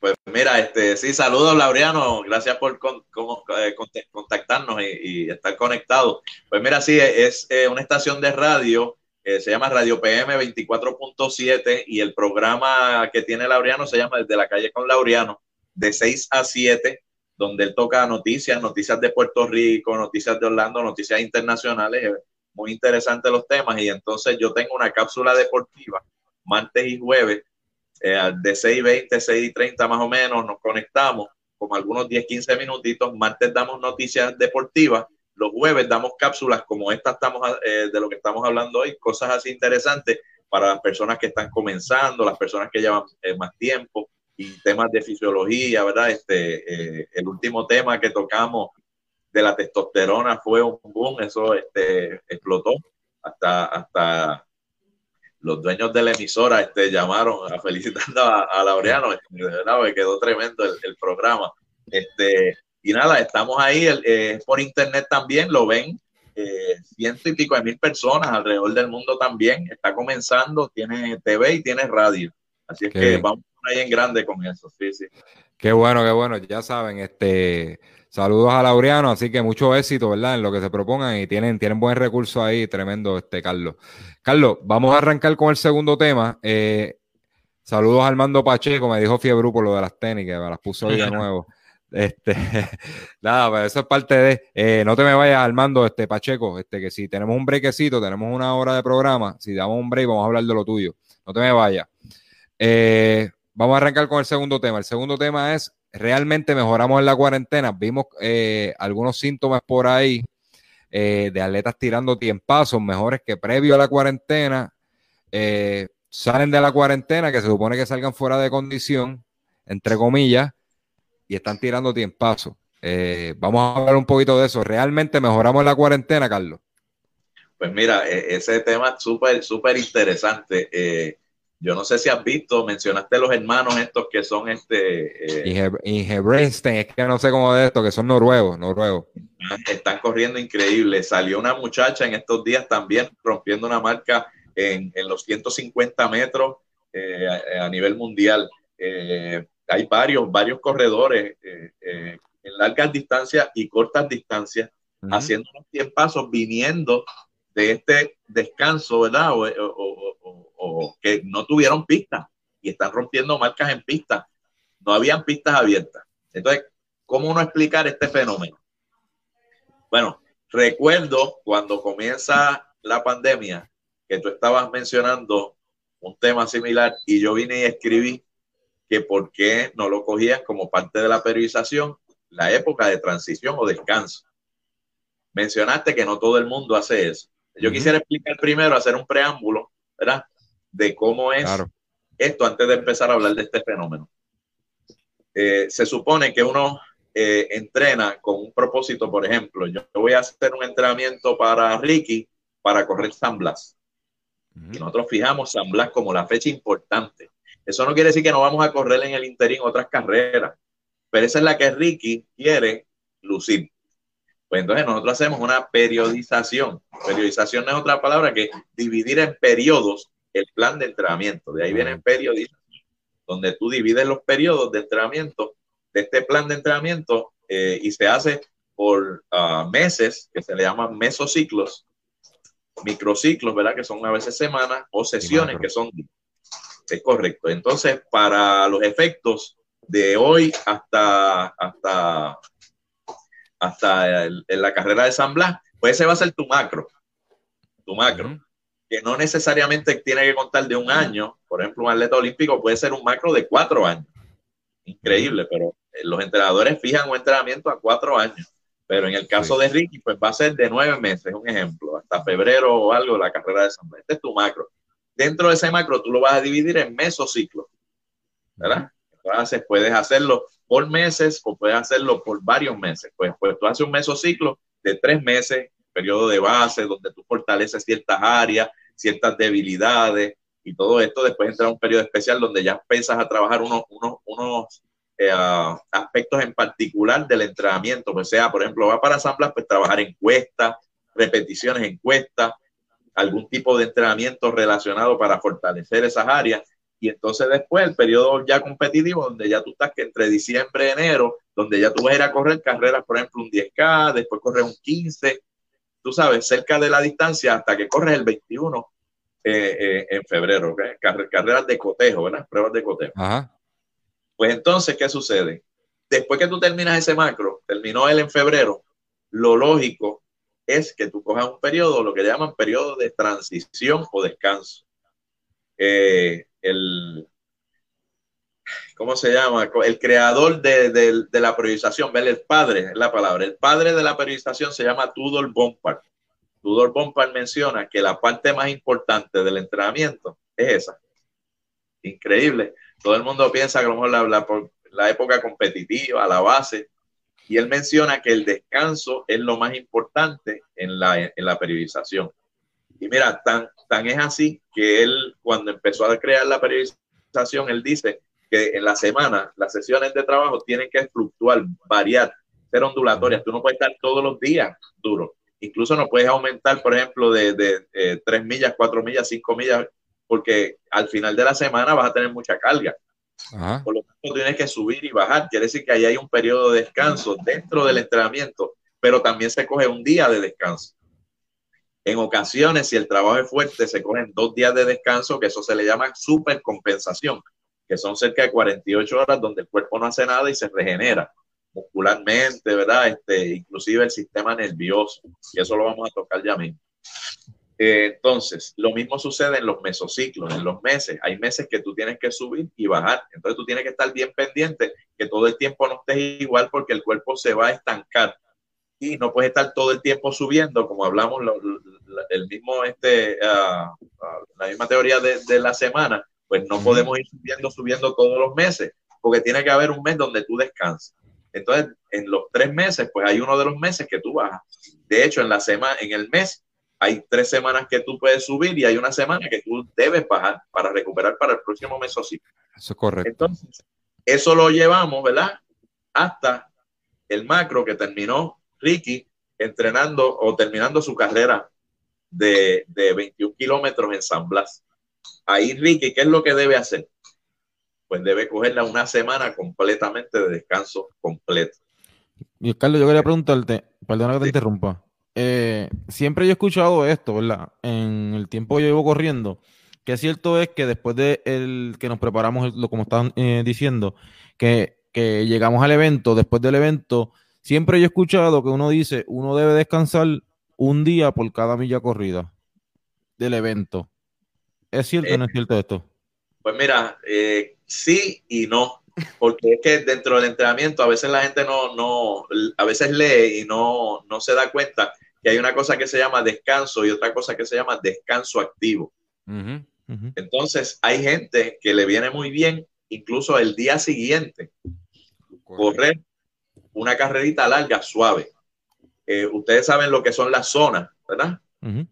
Pues mira, este, sí, saludos Laureano, gracias por eh, contactarnos y, estar conectados. Pues mira, sí, es eh, una estación de radio se llama Radio PM 24.7 y el programa que tiene Laureano se llama Desde la calle con Laureano, de 6 a 7, donde él toca noticias, noticias de Puerto Rico, noticias de Orlando, noticias internacionales, muy interesantes los temas. Y entonces yo tengo una cápsula deportiva martes y jueves eh, de 6.20, 6.30 más o menos, nos conectamos como algunos 10, 15 minutitos, martes damos noticias deportivas los jueves damos cápsulas como esta estamos eh, de lo que estamos hablando hoy, cosas así interesantes para las personas que están comenzando, las personas que llevan eh, más tiempo y temas de fisiología, ¿verdad? Este, eh, el último tema que tocamos de la testosterona fue un boom, eso este, explotó hasta, hasta los dueños de la emisora este, llamaron a felicitando a, Laureano, ¿verdad? quedó tremendo el, el programa. Este, y nada, estamos ahí eh, por internet también, lo ven eh, ciento y pico de mil personas alrededor del mundo también. Está comenzando, tiene TV y tiene radio. Así es que vamos ahí en grande con eso, sí, sí. Qué bueno, qué bueno. Ya saben, este, saludos a Laureano, así que mucho éxito, ¿verdad? En lo que se propongan y tienen, tienen buen recurso ahí, tremendo, este, Carlos. Carlos, vamos a arrancar con el segundo tema. Eh, saludos a Armando Pacheco, me dijo Fiebru por lo de las técnicas, me las puso hoy de nuevo. Este, nada, pues eso es parte de. Eh, no te me vayas armando, este Pacheco, este, que si tenemos un brequecito, tenemos una hora de programa, si damos un break, vamos a hablar de lo tuyo. No te me vayas. Eh, vamos a arrancar con el segundo tema. El segundo tema es realmente mejoramos en la cuarentena. Vimos eh, algunos síntomas por ahí eh, de atletas tirando tiempazos mejores que previo a la cuarentena. Salen de la cuarentena, que se supone que salgan fuera de condición, entre comillas, y están tirando tiempazos. vamos a hablar un poquito de eso. ¿Realmente mejoramos en la cuarentena, Carlos? Pues mira, e, ese tema es súper, súper interesante. Yo no sé si has visto, mencionaste los hermanos estos que son este... Eh, es que no sé cómo de esto, que son noruegos, noruegos. Están corriendo increíble. Salió una muchacha en estos días también rompiendo una marca en, los 150 metros eh, a, nivel mundial. Eh, hay varios, varios corredores en largas distancias y cortas distancias haciendo unos 100 pasos viniendo de este descanso, ¿verdad? o, que no tuvieron pistas y están rompiendo marcas en pistas. No habían pistas abiertas. Entonces, ¿cómo uno explicar este fenómeno? Bueno, recuerdo cuando comienza la pandemia que tú estabas mencionando un tema similar y yo vine y escribí que por qué no lo cogían como parte de la periodización la época de transición o descanso. Mencionaste que no todo el mundo hace eso. Yo quisiera explicar primero, hacer un preámbulo, ¿verdad? De cómo es esto antes de empezar a hablar de este fenómeno. Eh, se supone que uno eh, entrena con un propósito, por ejemplo, yo voy a hacer un entrenamiento para Ricky para correr San Blas. Y nosotros fijamos San Blas como la fecha importante. Eso no quiere decir que no vamos a correr en el interín otras carreras, pero esa es la que Ricky quiere lucir. Pues entonces nosotros hacemos una periodización. Periodización no es otra palabra que dividir en periodos el plan de entrenamiento. De ahí viene periodización, donde tú divides los periodos de entrenamiento de este plan de entrenamiento eh, y se hace por ah, meses, que se le llaman mesociclos, microciclos, ¿verdad? Que son a veces semanas o sesiones que son Es correcto. Entonces, para los efectos de hoy hasta, hasta hasta en la carrera de San Blas, pues ese va a ser tu macro, tu macro, que no necesariamente tiene que contar de un año, por ejemplo, un atleta olímpico puede ser un macro de cuatro años, increíble, pero eh, los entrenadores fijan un entrenamiento a cuatro años, pero en el caso de Ricky, pues va a ser de nueve meses, un ejemplo, hasta febrero o algo de la carrera de San Blas, este es tu macro. Dentro de ese macro tú lo vas a dividir en mesociclos, ¿verdad? Entonces puedes hacerlo por meses o puedes hacerlo por varios meses. Pues, pues tú haces un mesociclo de tres meses, periodo de base, donde tú fortaleces ciertas áreas, ciertas debilidades y todo esto. Después entra un periodo especial donde ya empiezas a trabajar unos, unos, unos eh, aspectos en particular del entrenamiento. Pues sea, por ejemplo, va para San pues trabajar encuestas, repeticiones encuestas, algún tipo de entrenamiento relacionado para fortalecer esas áreas y entonces después el periodo ya competitivo, donde ya tú estás que entre diciembre y enero, donde ya tú vas a ir a correr carreras, por ejemplo, un 10K, después corres un 15, tú sabes, cerca de la distancia hasta que corres el 21 eh, eh, en febrero, carreras de cotejo, ¿verdad? Pruebas de cotejo. Pues entonces, ¿qué sucede? Después que tú terminas ese macro, terminó él en febrero, lo lógico es que tú cojas un periodo, lo que llaman periodo de transición o descanso. Eh, el, ¿cómo se llama? El creador de, la periodización, el padre, es la palabra, el padre de la periodización se llama Tudor Bompard. Tudor Bompard menciona que la parte más importante del entrenamiento es esa. Increíble. Todo el mundo piensa que a lo mejor la, la época competitiva, la base, y él menciona que el descanso es lo más importante en la, en la periodización. Y mira, tan, tan es así que él, cuando empezó a crear la periodización, él dice que en la semana las sesiones de trabajo tienen que fluctuar, variar, ser ondulatorias. Tú no puedes estar todos los días duro. Incluso no puedes aumentar, por ejemplo, de, de, 3 millas, 4 millas, 5 millas, porque al final de la semana vas a tener mucha carga. Por lo tanto, tienes que subir y bajar. Quiere decir que ahí hay un periodo de descanso dentro del entrenamiento, pero también se coge un día de descanso. En ocasiones, si el trabajo es fuerte, se cogen dos días de descanso, que eso se le llama supercompensación, que son cerca de 48 horas donde el cuerpo no hace nada y se regenera muscularmente, ¿verdad? Este, inclusive el sistema nervioso, y eso lo vamos a tocar ya mismo. Eh, entonces, lo mismo sucede en los mesociclos, en los meses. Hay meses que tú tienes que subir y bajar. Entonces, tú tienes que estar bien pendiente que todo el tiempo no estés igual porque el cuerpo se va a estancar y no puedes estar todo el tiempo subiendo, como hablamos, el mismo, este, ah, ah, la misma teoría de, de, la semana, pues no podemos ir subiendo, subiendo todos los meses, porque tiene que haber un mes donde tú descansas. Entonces, en los tres meses, pues hay uno de los meses que tú bajas. De hecho, en la semana, en el mes, hay tres semanas que tú puedes subir y hay una semana que tú debes bajar para recuperar para el próximo mes o sí. Eso es correcto. Entonces, eso lo llevamos, ¿verdad? Hasta el macro que terminó Ricky entrenando o terminando su carrera de, de 21 kilómetros en San Blas. Ahí Ricky, ¿qué es lo que debe hacer? Pues debe cogerla una semana completamente de descanso completo. Y Carlos, yo quería preguntarte, perdona que te interrumpa. Eh, siempre yo he escuchado esto, ¿verdad? En el tiempo que yo llevo corriendo, que cierto es que después de el, que nos preparamos, lo como están eh, diciendo, que, que llegamos al evento, después del evento, siempre yo he escuchado que uno dice, uno debe descansar un día por cada milla corrida del evento. ¿Es cierto o no es cierto esto? Pues mira, eh, sí y no, porque es que dentro del entrenamiento a veces la gente no, no, a veces lee y no, no se da cuenta que hay una cosa que se llama descanso y otra cosa que se llama descanso activo. Entonces, hay gente que le viene muy bien, incluso el día siguiente, correr una carrerita larga, suave. Eh, ustedes saben lo que son las zonas, ¿verdad?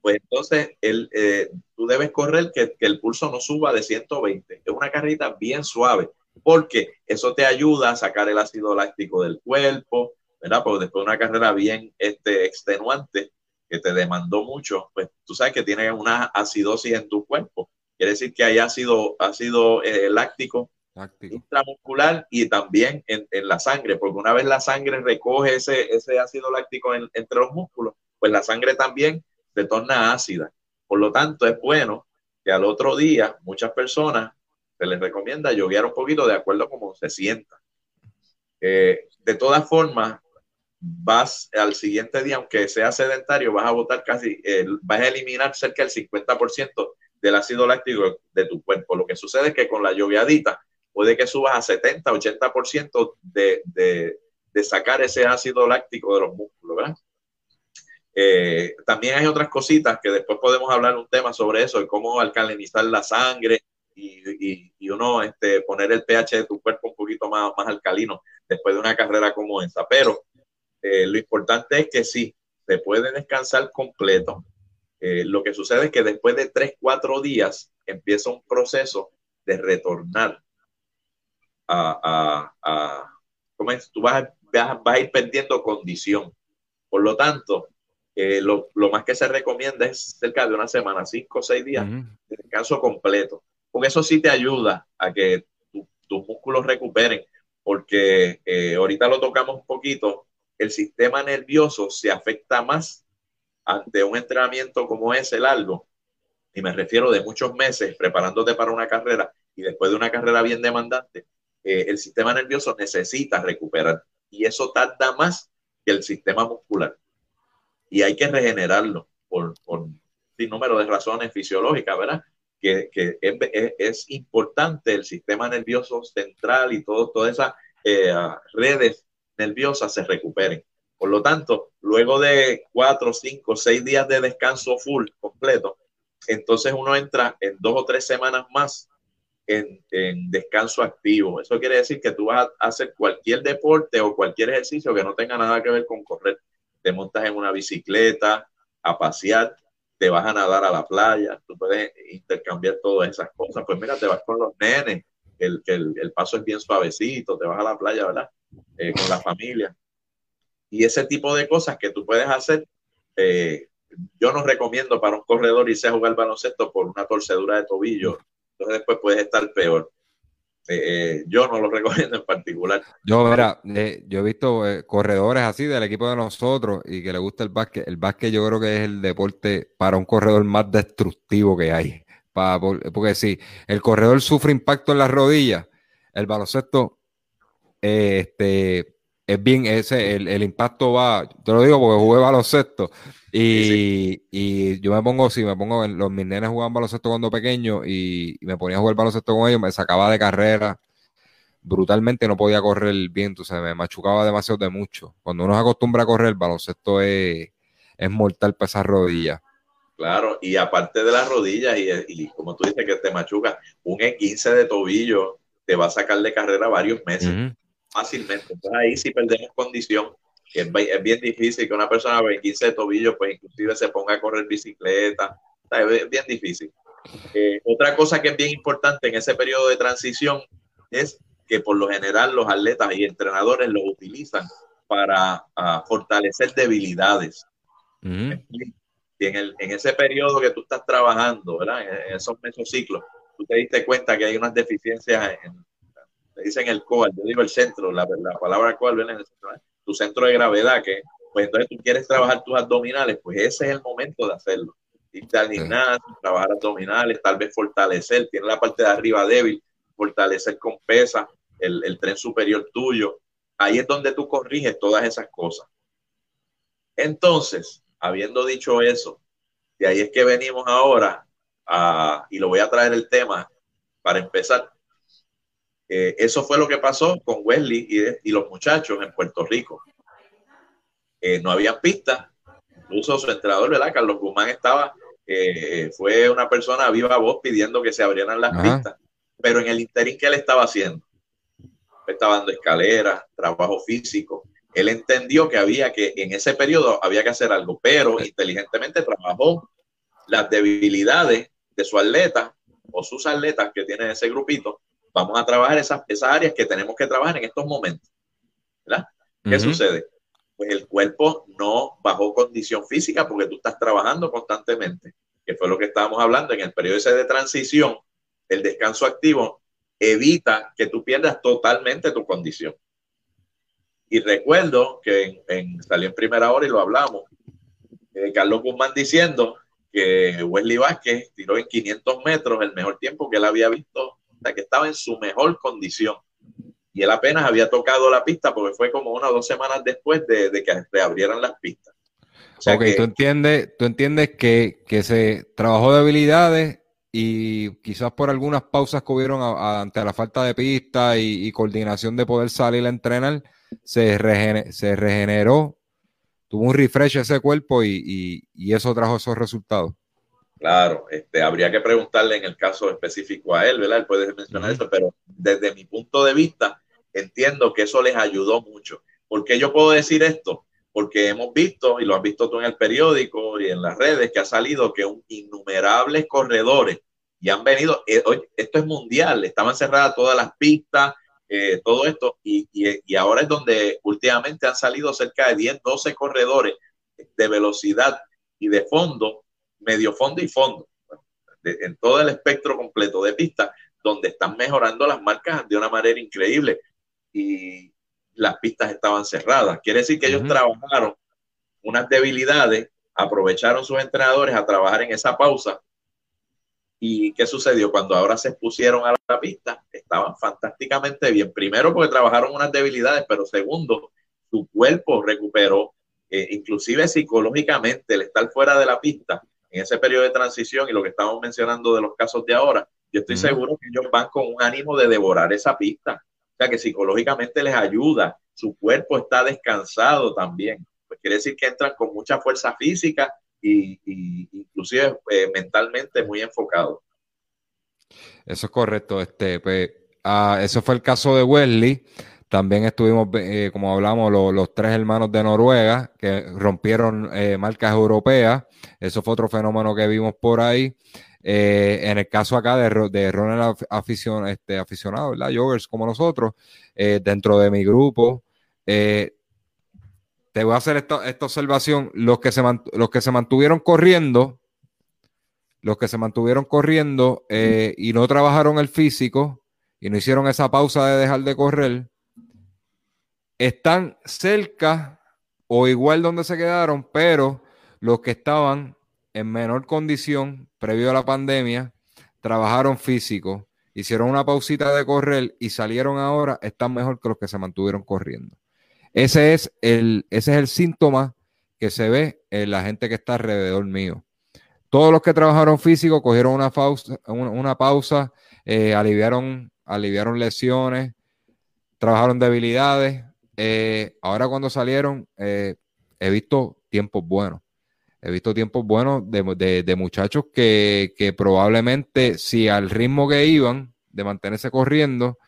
Pues entonces el, eh, tú debes correr que, que, el pulso no suba de 120. Es una carrerita bien suave, porque eso te ayuda a sacar el ácido láctico del cuerpo, ¿verdad? Porque después de una carrera bien este, extenuante, que te demandó mucho, pues tú sabes que tienes una acidosis en tu cuerpo. Quiere decir que hay ácido, ácido eh, láctico, intramuscular y también en, en, la sangre, porque una vez la sangre recoge ese, ese ácido láctico entre los músculos, pues la sangre también se torna ácida. Por lo tanto, es bueno que al otro día muchas personas se les recomienda lloviar un poquito de acuerdo a cómo se sienta. Eh, de todas formas, vas al siguiente día, aunque sea sedentario, vas a botar casi, eh, vas a eliminar cerca del 50% del ácido láctico de tu cuerpo. Lo que sucede es que con la lloviadita puede que subas a 70, 80% de, de, de sacar ese ácido láctico de los músculos, ¿verdad? Eh, también hay otras cositas que después podemos hablar un tema sobre eso, de cómo alcalinizar la sangre y, y, uno este, poner el pH de tu cuerpo un poquito más, más alcalino después de una carrera como esa. Pero eh, lo importante es que sí, se puede descansar completo. Eh, lo que sucede es que después de 3, 4 días empieza un proceso de retornar a, a, a ¿cómo es? Tú vas, vas, vas, a ir perdiendo condición. Por lo tanto, eh, lo, lo, más que se recomienda es cerca de una semana, 5 o 6 días de descanso completo. Con eso sí te ayuda a que tu, tus músculos recuperen, porque eh, ahorita lo tocamos un poquito, el sistema nervioso se afecta más ante un entrenamiento como ese largo, y me refiero de muchos meses preparándote para una carrera y después de una carrera bien demandante, eh, el sistema nervioso necesita recuperar y eso tarda más que el sistema muscular. Y hay que regenerarlo por, por un número de razones fisiológicas, ¿verdad? Que, que es, es, importante el sistema nervioso central y todo, todas esas eh, redes nerviosas se recuperen. Por lo tanto, luego de cuatro, cinco, seis días de descanso full, completo, entonces uno entra en dos o tres semanas más en, en, descanso activo. Eso quiere decir que tú vas a hacer cualquier deporte o cualquier ejercicio que no tenga nada que ver con correr. Te montas en una bicicleta a pasear, te vas a nadar a la playa, tú puedes intercambiar todas esas cosas. Pues mira, te vas con los nenes, el, el, el paso es bien suavecito, te vas a la playa, ¿verdad? Eh, con la familia. Y ese tipo de cosas que tú puedes hacer, eh, yo no recomiendo para un corredor irse a jugar baloncesto por una torcedura de tobillo. Entonces después puedes estar peor. Eh, yo no lo recomiendo en particular. Yo, mira, yo he visto corredores así del equipo de nosotros y que le gusta el básquet. El básquet yo creo que es el deporte para un corredor más destructivo que hay. Para, porque si el corredor sufre impacto en las rodillas, el baloncesto este, es bien, ese, el, impacto va, te lo digo porque jugué baloncesto y, y yo me pongo, si me pongo, los, mis nenes jugaban baloncesto cuando pequeño y, me ponía a jugar baloncesto con ellos, me sacaba de carrera brutalmente, no podía correr bien, entonces me machucaba demasiado de mucho. Cuando uno se acostumbra a correr, el baloncesto es, es mortal para esas rodillas. Claro, y aparte de las rodillas, y, y como tú dices que te machuca, un E15 de tobillo te va a sacar de carrera varios meses fácilmente. Entonces ahí si perdemos condición, es, es bien difícil que una persona con 15 de tobillo, pues inclusive se ponga a correr bicicleta. Es bien difícil. Eh, otra cosa que es bien importante en ese periodo de transición es que por lo general los atletas y entrenadores lo utilizan para ah, fortalecer debilidades. en, el, en, ese periodo que tú estás trabajando, ¿verdad? En, esos mesociclos, tú te diste cuenta que hay unas deficiencias en, le dicen el coal, yo digo el centro, la, la palabra coal viene en el centro, ¿eh? tu centro de gravedad, que pues entonces tú quieres trabajar tus abdominales, pues ese es el momento de hacerlo. Irte al gimnasio, trabajar abdominales, tal vez fortalecer, tiene la parte de arriba débil, fortalecer con pesa, el, el tren superior tuyo. Ahí es donde tú corriges todas esas cosas. Entonces, habiendo dicho eso, de ahí es que venimos ahora a, y lo voy a traer el tema para empezar, eh, eso fue lo que pasó con Wesley y, los muchachos en Puerto Rico. Eh, no había pistas, incluso su entrenador, ¿verdad? Carlos Guzmán estaba, eh, fue una persona viva voz pidiendo que se abrieran las pistas, pero en el interín que él estaba haciendo, estaba dando escaleras, trabajo físico. Él entendió que había que, en ese periodo había que hacer algo, pero inteligentemente trabajó las debilidades de su atleta o sus atletas que tienen ese grupito vamos a trabajar esas, esas áreas que tenemos que trabajar en estos momentos. ¿Verdad? ¿Qué sucede? Pues el cuerpo no bajó condición física porque tú estás trabajando constantemente, que fue lo que estábamos hablando en el periodo ese de transición. El descanso activo evita que tú pierdas totalmente tu condición. Y recuerdo que en, salió en primera hora y lo hablamos, eh, Carlos Guzmán diciendo que Wesley Vázquez tiró en 500 metros el mejor tiempo que él había visto que estaba en su mejor condición. Y él apenas había tocado la pista porque fue como una o dos semanas después de, que reabrieran las pistas. ok, tú entiendes, tú entiendes que, se trabajó de habilidades y quizás por algunas pausas que hubieron ante la falta de pista y, coordinación de poder salir a entrenar, se, se regeneró, tuvo un refresh ese cuerpo y, y eso trajo esos resultados. Claro, este, habría que preguntarle en el caso específico a él, ¿verdad? Él puede mencionar eso, pero desde mi punto de vista, entiendo que eso les ayudó mucho. ¿Por qué yo puedo decir esto? Porque hemos visto, y lo has visto tú en el periódico y en las redes, que ha salido que un, innumerables corredores y han venido, eh, esto es mundial, estaban cerradas todas las pistas, eh, todo esto, y, y, y ahora es donde últimamente han salido cerca de 10, 12 corredores de velocidad y de fondo medio fondo y fondo, en todo el espectro completo de pistas, donde están mejorando las marcas de una manera increíble y las pistas estaban cerradas. Quiere decir que ellos trabajaron unas debilidades, aprovecharon sus entrenadores a trabajar en esa pausa. ¿Y qué sucedió? Cuando ahora se expusieron a la pista, estaban fantásticamente bien. Primero porque trabajaron unas debilidades, pero segundo, su cuerpo recuperó, eh, inclusive psicológicamente, el estar fuera de la pista en ese periodo de transición y lo que estamos mencionando de los casos de ahora, yo estoy seguro que ellos van con un ánimo de devorar esa pista. O sea, que psicológicamente les ayuda, su cuerpo está descansado también. Pues quiere decir que entran con mucha fuerza física y, inclusive eh, mentalmente muy enfocado. Eso es correcto. Este, pues, ah, eso fue el caso de Wesley. También estuvimos, eh, como hablamos, los tres hermanos de Noruega que rompieron eh, marcas europeas. Eso fue otro fenómeno que vimos por ahí. Eh, en el caso acá de, de Ronald este, aficionado, ¿verdad? Joggers como nosotros, dentro de mi grupo. te voy a hacer esta, observación. Los que, se los que se mantuvieron corriendo, los que se mantuvieron corriendo y no trabajaron el físico y no hicieron esa pausa de dejar de correr, están cerca o igual donde se quedaron, pero los que estaban en menor condición previo a la pandemia, trabajaron físico, hicieron una pausita de correr y salieron ahora, están mejor que los que se mantuvieron corriendo. ese es el, ese es el síntoma que se ve en la gente que está alrededor mío. Todos los que trabajaron físico cogieron una pausa, una, pausa eh, aliviaron, aliviaron lesiones, trabajaron debilidades. Eh, ahora cuando salieron, eh, he visto tiempos buenos. He visto tiempos buenos de, muchachos que, probablemente si al ritmo que iban de mantenerse corriendo,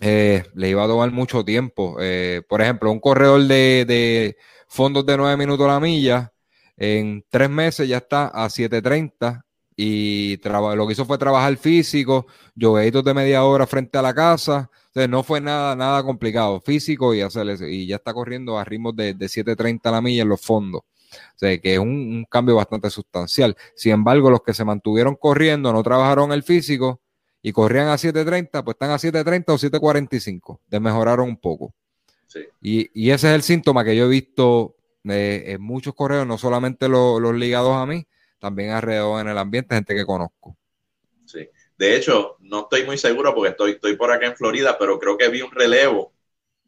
eh, le iba a tomar mucho tiempo. Eh, por ejemplo, un corredor de, fondos de 9 minutos a la milla, en tres meses ya está a 7.30 y lo que hizo fue trabajar físico, lloviditos de media hora frente a la casa. No fue nada, nada complicado, físico y, y ya está corriendo a ritmos de, de 7.30 a la milla en los fondos. O sea, que es un, cambio bastante sustancial. Sin embargo, los que se mantuvieron corriendo, no trabajaron el físico y corrían a 7.30, pues están a 7.30 o 7.45. Desmejoraron un poco. Y, ese es el síntoma que yo he visto eh, en muchos correos, no solamente los ligados a mí, también alrededor en el ambiente, gente que conozco. De hecho, no estoy muy seguro porque estoy, estoy por acá en Florida, pero creo que vi un relevo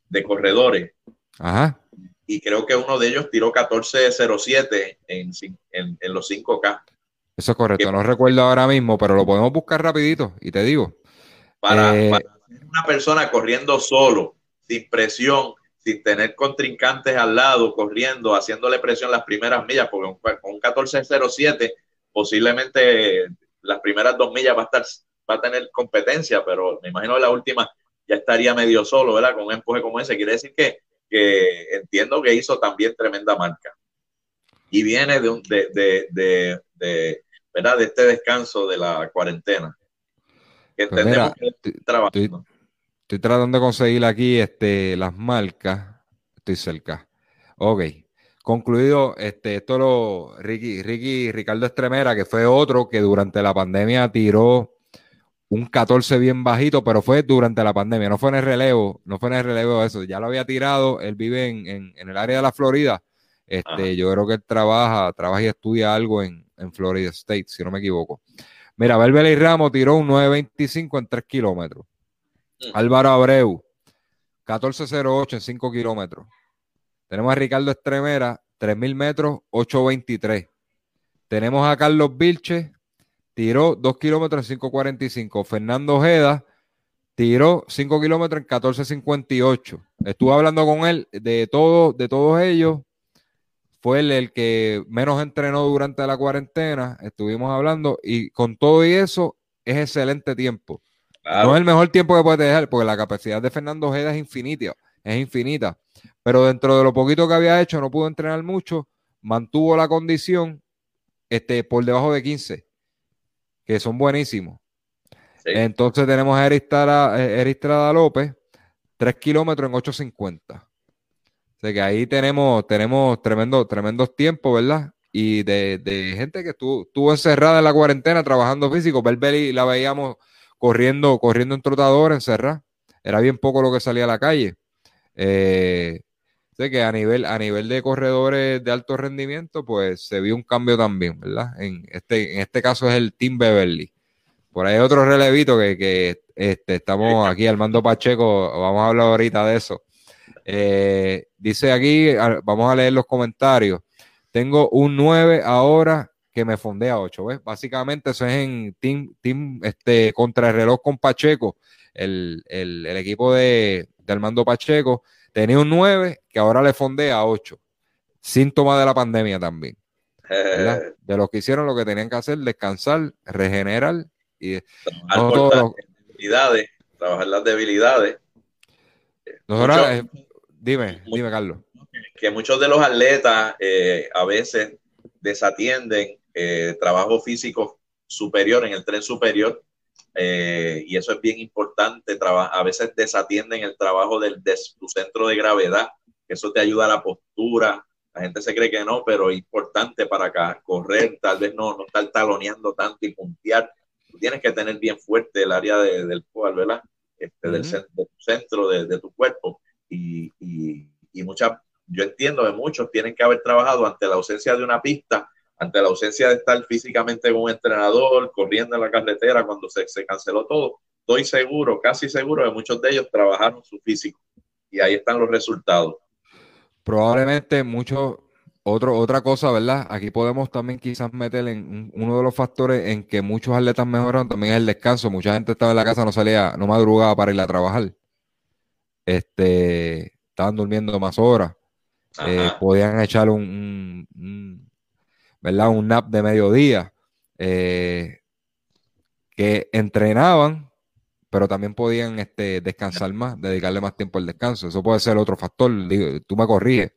de corredores. Ajá y creo que uno de ellos tiró 14.07 en, en, en los 5K. Eso es correcto, no recuerdo ahora mismo, pero lo podemos buscar rapidito y te digo. Para, eh, una persona corriendo solo, sin presión, sin tener contrincantes al lado, corriendo, haciéndole presión las primeras millas, porque con un 14.07 posiblemente las primeras dos millas va a, estar, va a tener competencia, pero me imagino que la última ya estaría medio solo, ¿verdad? Con un empuje como ese. Quiere decir que que entiendo que hizo también tremenda marca. Y viene de, un, de, de, de, ¿verdad? de este descanso de la cuarentena. Pues entendemos que estoy, estoy, tratando de conseguir aquí este, las marcas. Estoy cerca. Ok. Concluido, este, esto lo Ricky, Ricky, Ricardo Estremera, que fue otro que durante la pandemia tiró un 14 bien bajito, pero fue durante la pandemia, no fue en el relevo, no fue en el relevo eso, ya lo había tirado, él vive en, el área de la Florida, este, yo creo que él trabaja, trabaja y estudia algo en, Florida State, si no me equivoco. Mira, y Ramos tiró un 9.25 en 3 kilómetros. Álvaro Abreu, 14.08 en 5 kilómetros. Tenemos a Ricardo Estremera, 3.000 metros, 8.23. Tenemos a Carlos Vilche, tiró 2 kilómetros en 5.45. Fernando Ojeda tiró 5 kilómetros en 14.58. Estuve hablando con él de, todo, de todos ellos. Fue él el que menos entrenó durante la cuarentena. Estuvimos hablando y con todo y eso es excelente tiempo. No es el mejor tiempo que puede dejar porque la capacidad de Fernando Ojeda es infinita. Es infinita. Pero dentro de lo poquito que había hecho, no pudo entrenar mucho. Mantuvo la condición este, por debajo de 15 que son buenísimos. Entonces tenemos a Eristrada, López, 3 kilómetros en 8.50. O sea que ahí tenemos, tenemos tremendo, tremendos tiempos, ¿verdad? Y de, gente que estuvo, encerrada en la cuarentena trabajando físico. Belbeli la veíamos corriendo, corriendo en trotador, encerrada. Era bien poco lo que salía a la calle. Eh, Sé que a nivel, a nivel de corredores de alto rendimiento, pues se vio un cambio también, ¿verdad? En este, en este caso es el Team Beverly. Por ahí otro relevito que, que este, estamos aquí, Armando Pacheco, vamos a hablar ahorita de eso. Eh, dice aquí, vamos a leer los comentarios. Tengo un 9 ahora que me fundé a 8, ¿ves? Básicamente eso es en Team, team este, contra el reloj con Pacheco, el, el, el equipo de, de Armando Pacheco Tenía un 9 que ahora le fondea a 8. Síntoma de la pandemia también. De los que hicieron lo que tenían que hacer, descansar, regenerar y trabajar las debilidades, trabajar las debilidades. Eh, dime, dime, Carlos. Que muchos de los atletas eh, a veces desatienden eh, trabajo físico superior en el tren superior eh, y eso es bien importante. A veces desatienden el trabajo del, de tu centro de gravedad, que eso te ayuda a la postura. La gente se cree que no, pero es importante para acá, correr, tal vez no, no estar taloneando tanto y puntear. Tú tienes que tener bien fuerte el área del cual, ¿verdad? Este, del, de tu centro, de, tu cuerpo. Y, y, y muchas, yo entiendo que muchos tienen que haber trabajado ante la ausencia de una pista ante la ausencia de estar físicamente con un entrenador, corriendo en la carretera cuando se, se canceló todo, estoy seguro, casi seguro de muchos de ellos trabajaron su físico y ahí están los resultados. Probablemente mucho, otro, otra cosa, ¿verdad? Aquí podemos también quizás meter en uno de los factores en que muchos atletas mejoran también es el descanso. Mucha gente estaba en la casa, no salía, no madrugaba para ir a trabajar. Este, estaban durmiendo más horas. Eh, podían echar un, ¿verdad? Un nap de mediodía. Eh, que entrenaban, pero también podían este, descansar más, dedicarle más tiempo al descanso. Eso puede ser otro factor. Tú me corriges.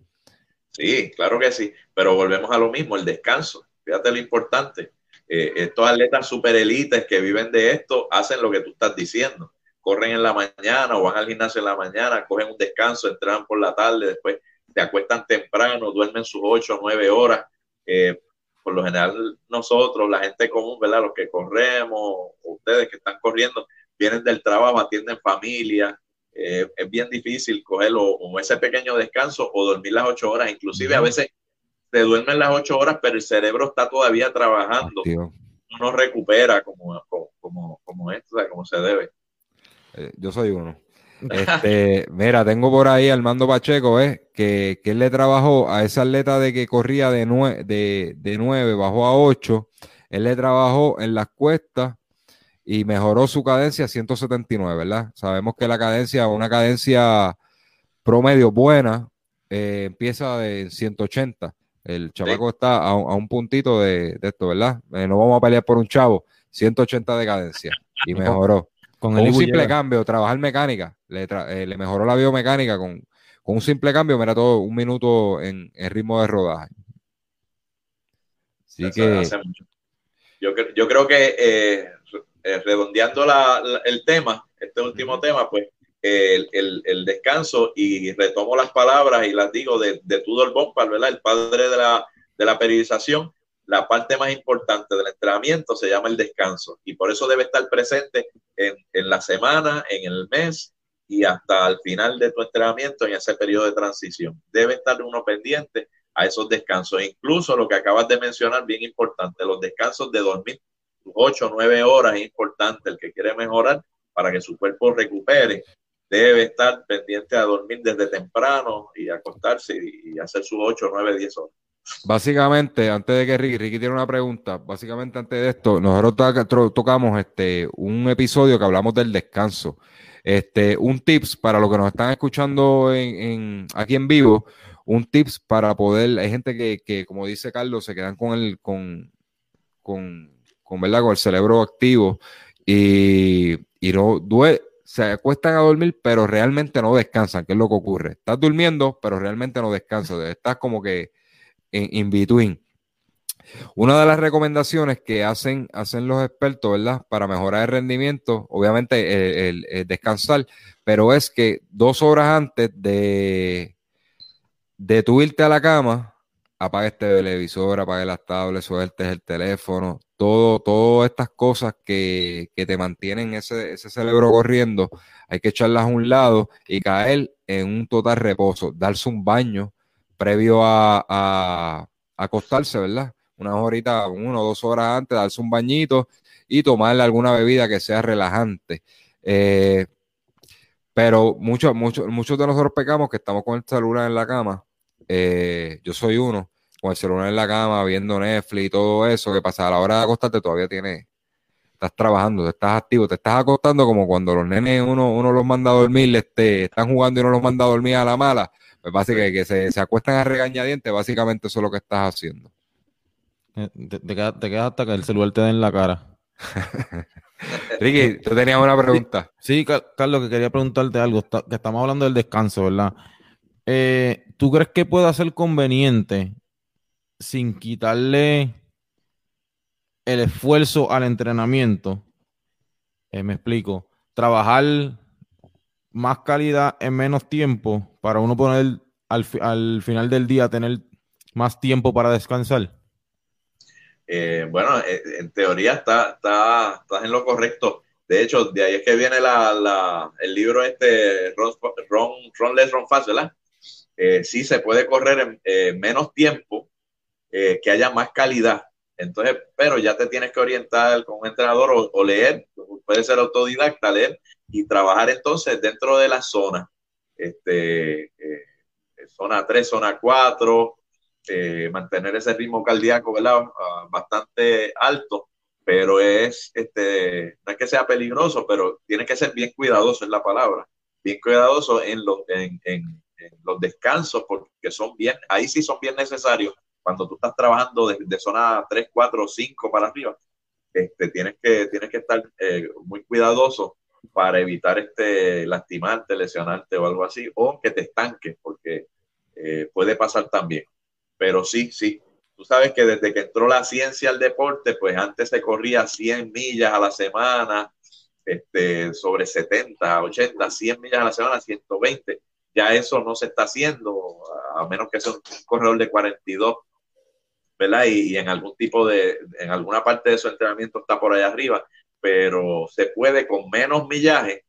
Sí, claro que sí, pero volvemos a lo mismo, el descanso. Fíjate lo importante. Eh, estos atletas super elites que viven de esto hacen lo que tú estás diciendo. Corren en la mañana o van al gimnasio en la mañana, cogen un descanso, entran por la tarde, después se acuestan temprano, duermen sus ocho o nueve horas. Eh, por lo general nosotros, la gente común, ¿verdad? Los que corremos, ustedes que están corriendo, vienen del trabajo, atienden familia, eh, es bien difícil cogerlo o ese pequeño descanso o dormir las ocho horas. Inclusive a veces se duermen las ocho horas, pero el cerebro está todavía trabajando. no recupera como, como, como, esto, como se debe. Eh, yo soy uno. Este, mira, tengo por ahí Armando Pacheco, ¿eh? que, que él le trabajó a ese atleta de que corría de, nueve, de, de 9, bajó a 8. Él le trabajó en las cuestas y mejoró su cadencia a 179, ¿verdad? Sabemos que la cadencia, una cadencia promedio buena, eh, empieza de 180. El chavaco está a, un puntito de, esto, ¿verdad? Eh, no vamos a pelear por un chavo, 180 de cadencia y mejoró. Con, un simple cambio, trabajar mecánica, le, eh, mejoró la biomecánica con, un simple cambio, mira todo, un minuto en, ritmo de rodaje. Así que... Yo, yo creo que eh, redondeando el tema, este último tema, pues el, descanso y retomo las palabras y las digo de, de Tudor Bompard, ¿verdad? El padre de la, de la periodización. La parte más importante del entrenamiento se llama el descanso y por eso debe estar presente en, en la semana, en el mes y hasta al final de tu entrenamiento en ese periodo de transición. Debe estar uno pendiente a esos descansos. Incluso lo que acabas de mencionar, bien importante, los descansos de dormir 8 o 9 horas es importante. El que quiere mejorar para que su cuerpo recupere debe estar pendiente a dormir desde temprano y acostarse y, hacer sus 8, 9, 10 horas. Básicamente, antes de que Ricky, Ricky tiene una pregunta, básicamente antes de esto, nosotros tocamos este, un episodio que hablamos del descanso. Este, un tips para los que nos están escuchando aquí en vivo, un tips para poder, hay gente que, que, como dice Carlos, se quedan con el, con, con con, con el cerebro activo y, y no duele, se acuestan a dormir, pero realmente no descansan, que es lo que ocurre. Estás durmiendo, pero realmente no descansas, estás como que en in between. Una de las recomendaciones que hacen, hacen los expertos, ¿verdad? Para mejorar el rendimiento, obviamente el, descansar, pero es que dos horas antes de, de tu irte a la cama, apagues este televisor, apagues las tablets, sueltes el teléfono, todo, todas estas cosas que, te mantienen ese, ese, cerebro corriendo, hay que echarlas a un lado y caer en un total reposo, darse un baño previo a, acostarse, ¿verdad? Unas horitas, uno o dos horas antes, darse un bañito y tomar alguna bebida que sea relajante. Eh, pero muchos, muchos, muchos de nosotros pecamos que estamos con el celular en la cama. Eh, yo soy uno con el celular en la cama, viendo Netflix y todo eso, que pasa a la hora de acostarte todavía tienes, estás trabajando, estás activo, te estás acostando como cuando los nenes uno, uno los manda a dormir, este, están jugando y uno los manda a dormir a la mala, pues básicamente que, se, se, acuestan a regañadientes, básicamente eso es lo que estás haciendo. Eh, te, te, quedas, hasta que el celular te dé en la cara. Ricky, tú tenías una pregunta. Sí, Carlos, que quería preguntarte algo, que estamos hablando del descanso, ¿verdad? Eh, ¿Tú crees que puede ser conveniente sin quitarle el esfuerzo al entrenamiento, eh, me explico, trabajar más calidad en menos tiempo para uno poner al, final del día tener más tiempo para descansar? Eh, bueno, eh, en teoría está, está, estás en lo correcto. De hecho, de ahí es que viene la, el libro este, Ron, Ron, Ron Less, Ron ¿verdad? sí se puede correr en menos tiempo eh, que haya más calidad. Entonces, pero ya te tienes que orientar con un entrenador o, leer, puede ser autodidacta, leer y trabajar entonces dentro de la zona. Este, eh, zona 3, zona 4, eh, mantener ese ritmo cardíaco ¿verdad? Ah, bastante alto, pero es, este, no es que sea peligroso, pero tiene que ser bien cuidadoso, es la palabra, bien cuidadoso en los, en, en, los descansos, porque son bien, ahí sí son bien necesarios cuando tú estás trabajando de, de zona 3, 4, 5 para arriba, este, tienes, que, tienes que estar eh, muy cuidadoso para evitar este, lastimarte, lesionarte o algo así, o que te estanques, porque eh, puede pasar también. Pero sí, sí, tú sabes que desde que entró la ciencia al deporte, pues antes se corría 100 millas a la semana, este, sobre 70, 80, 100 millas a la semana, 120. Ya eso no se está haciendo, a menos que sea un corredor de 42, ¿verdad? Y, y en algún tipo de, en alguna parte de su entrenamiento está por allá arriba pero se puede con menos millaje,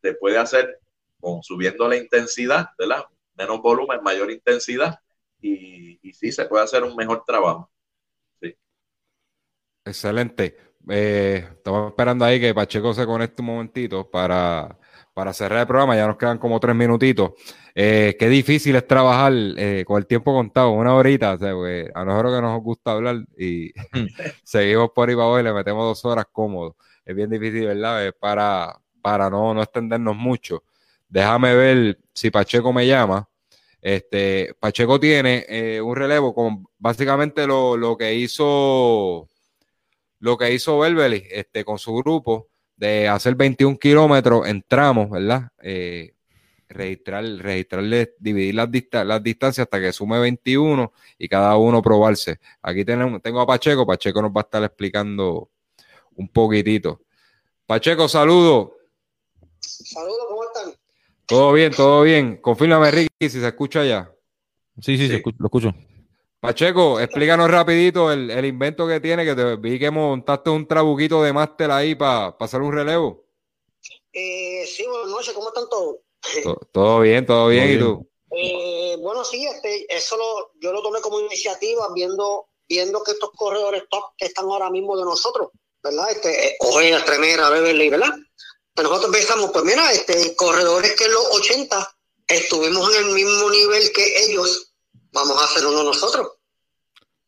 se puede hacer con subiendo la intensidad, ¿verdad? Menos volumen, mayor intensidad, y, sí, se puede hacer un mejor trabajo. Sí. Excelente. Eh, estamos esperando ahí que Pacheco se conecte un momentito para, para cerrar el programa. Ya nos quedan como tres minutitos. Eh, qué difícil es trabajar eh, con el tiempo contado, una horita. O sea, a nosotros que nos gusta hablar y seguimos por ahí para y le metemos dos horas cómodos es bien difícil, ¿verdad? para, para no, no extendernos mucho. Déjame ver si Pacheco me llama. Este, Pacheco tiene eh, un relevo con básicamente lo, que hizo lo que hizo Belbeli este, con su grupo de hacer 21 kilómetros en tramos, ¿verdad? Eh, registrar, registrarle, dividir las, las distancias hasta que sume 21 y cada uno probarse. Aquí tenemos, tengo a Pacheco, Pacheco nos va a estar explicando un poquitito. Pacheco, saludo. Saludos, ¿cómo están? Todo bien, todo bien. Confírmame, Ricky, si se escucha ya. Sí, sí, sí. lo escucho. Pacheco, explícanos rapidito el, invento que tiene, que te vi que montaste un trabuquito de máster ahí para pasar un relevo. Eh, sí, buenas noches, ¿cómo están todos? todo bien, todo bien, ¿y tú? Eh, bueno, sí, este, eso lo, yo lo tomé como iniciativa viendo, viendo que estos corredores top que están ahora mismo de nosotros, ¿verdad? Este, Ojeda, Tremera, Beverly, ¿verdad? Pues nosotros pensamos, pues mira, este, corredores que en los 80 estuvimos en el mismo nivel que ellos, vamos a hacer uno nosotros.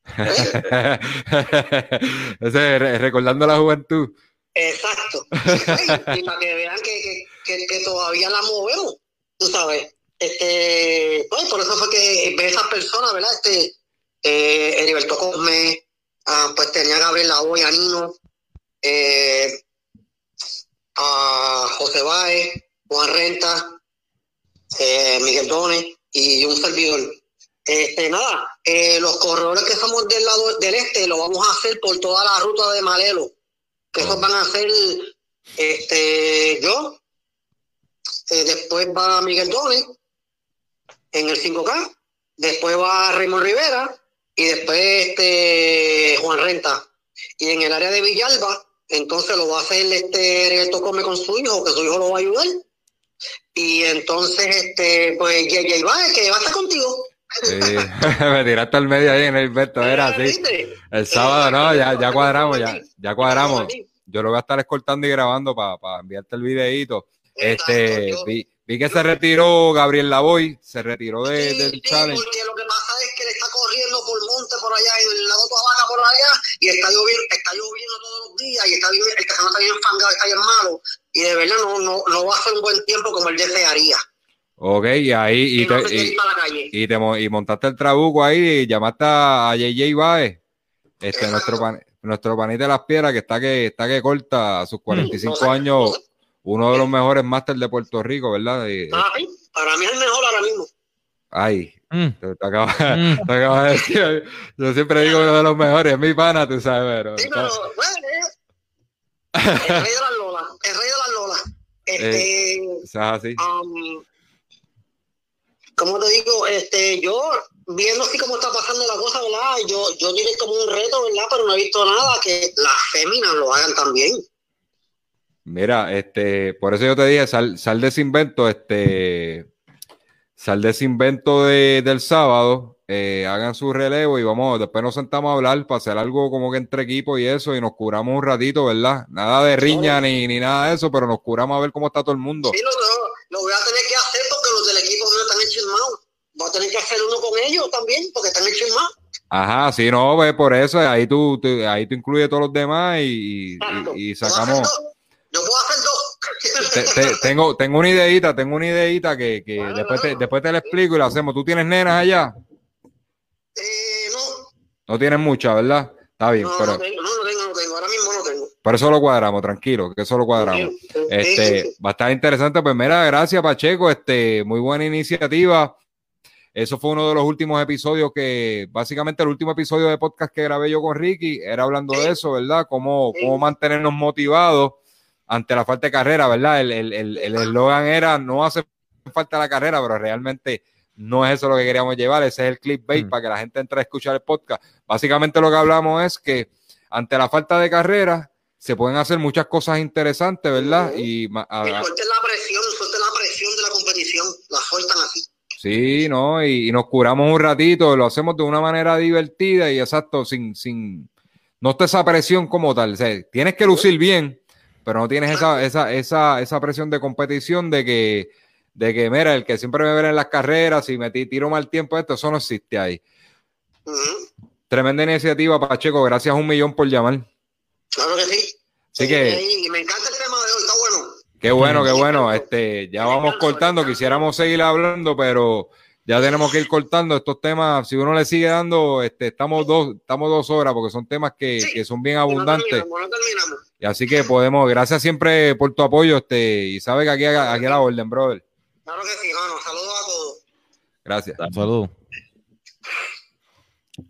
Ese, recordando la juventud. Exacto. y, para que vean que, que, que, todavía la movemos, tú sabes. Este, pues por eso fue que esas personas, ¿verdad? Este, eh, Heriberto Cosme, ah, pues tenía Gabriel Lavoy, Nino, eh, a José Báez, Juan Renta, eh, Miguel Dones y un servidor. Este, nada, eh, los corredores que estamos del lado del este lo vamos a hacer por toda la ruta de Malelo, que esos van a ser este, yo, después va Miguel Dones en el 5K, después va Raymond Rivera y después este Juan Renta. Y en el área de Villalba entonces lo va a hacer este esto Come con su hijo, que su hijo lo va a ayudar. Y entonces, este, pues, JJ va, que va a estar contigo. Sí, me tiraste al medio ahí en el invento, era así. El sábado, no, ya, ya cuadramos, ya, ya cuadramos. Yo lo voy a estar escoltando y grabando para enviarte el videito. Este, vi, vi, que se retiró Gabriel Lavoy, se retiró de, del challenge. Porque lo que pasa es que le está corriendo por monte por allá y del lado de vaca por allá y está lloviendo, está lloviendo todos los días y está bien, el terreno está bien fangado, está bien malo y de verdad no, no, no va a ser un buen tiempo como el desearía. Ok, y ahí y, te, y, te, y, montaste el trabuco ahí y llamaste a JJ Baez, este, nuestro, pan, nuestro panita de las piedras que está que está que corta a sus 45 años, uno de los mejores másteres de Puerto Rico, ¿verdad? Ah, para mí es el mejor ahora mismo. Ay, mm. te, acabas, mm. te acabas de decir. Yo siempre digo uno de los mejores, es mi pana, tú sabes, pero. Sí, pero, bueno, el rey de las lolas, el rey de las lolas. Este, eh, es así. Um, como te digo, este, yo viendo así cómo está pasando la cosa, ¿verdad? Yo, yo diré como un reto, ¿verdad? Pero no he visto nada que las féminas lo hagan también. Mira, este, por eso yo te dije, sal, sal de ese invento, este, sal de ese invento de, del sábado, eh, hagan su relevo y vamos, después nos sentamos a hablar para hacer algo como que entre equipo y eso, y nos curamos un ratito, ¿verdad? Nada de riña ni, ni nada de eso, pero nos curamos a ver cómo está todo el mundo. Sí, lo, lo voy a tener que hacer porque lo del equipo mío están enchismados. Voy a tener que hacer uno con ellos también, porque están enchismados. Ajá, sí, no, pues por eso ahí tú, tú- ahí tú incluyes todos los demás y, sacamos. Yo puedo hacer dos. Te- te- tengo, tengo una ideita, tengo una ideita que, que después, te, después te la explico y la hacemos. ¿Tú tienes nenas allá? Eh, no, No tienes muchas, ¿verdad? Está bien, no, pero no tengo, no, no tengo, no tengo. Ahora mismo no tengo. por eso lo cuadramos, tranquilo, que eso lo cuadramos. Este, va a estar interesante. Pues mira, gracias Pacheco, este, muy buena iniciativa. Eso fue uno de los últimos episodios que, básicamente el último episodio de podcast que grabé yo con Ricky, era hablando de eso, ¿verdad? Cómo, cómo mantenernos motivados ante la falta de carrera, ¿verdad? El el- el- el eslogan era, no hace falta la carrera, pero realmente no es eso lo que queríamos llevar, ese es el clickbait Mm. para que la gente entre a escuchar el podcast. Básicamente lo que hablamos es que ante la falta de carrera se pueden hacer muchas cosas interesantes, ¿verdad? Y ma- a- Y a- suelten la presión, suelten la presión de la competición. La sueltan así. Sí, ¿no? Y, y nos curamos un ratito, lo hacemos de una manera divertida y exacto, sin, sin, no está esa presión como tal. O sea, tienes que lucir bien, pero no tienes esa, esa, esa, esa presión de competición de que, de que, mira, el que siempre me ve en las carreras y me ti- tiro mal tiempo, esto, eso no existe ahí. Tremenda iniciativa, Pacheco, gracias un millón por llamar. Claro que sí. Así Sí, que- Y me encanta el tema de hoy, está bueno. Qué bueno, qué bueno. Este, ya vamos cortando. Quisiéramos seguir hablando, pero ya tenemos que ir cortando estos temas. Si uno le sigue dando, este, estamos dos, estamos dos horas porque son temas que, Sí. que son bien no abundantes. terminamos, no terminamos. Y así que podemos, gracias siempre por tu apoyo, este, y sabe que aquí, aquí a la orden, brother. Claro que sí, mano. Saludos a todos. Gracias. Un saludo.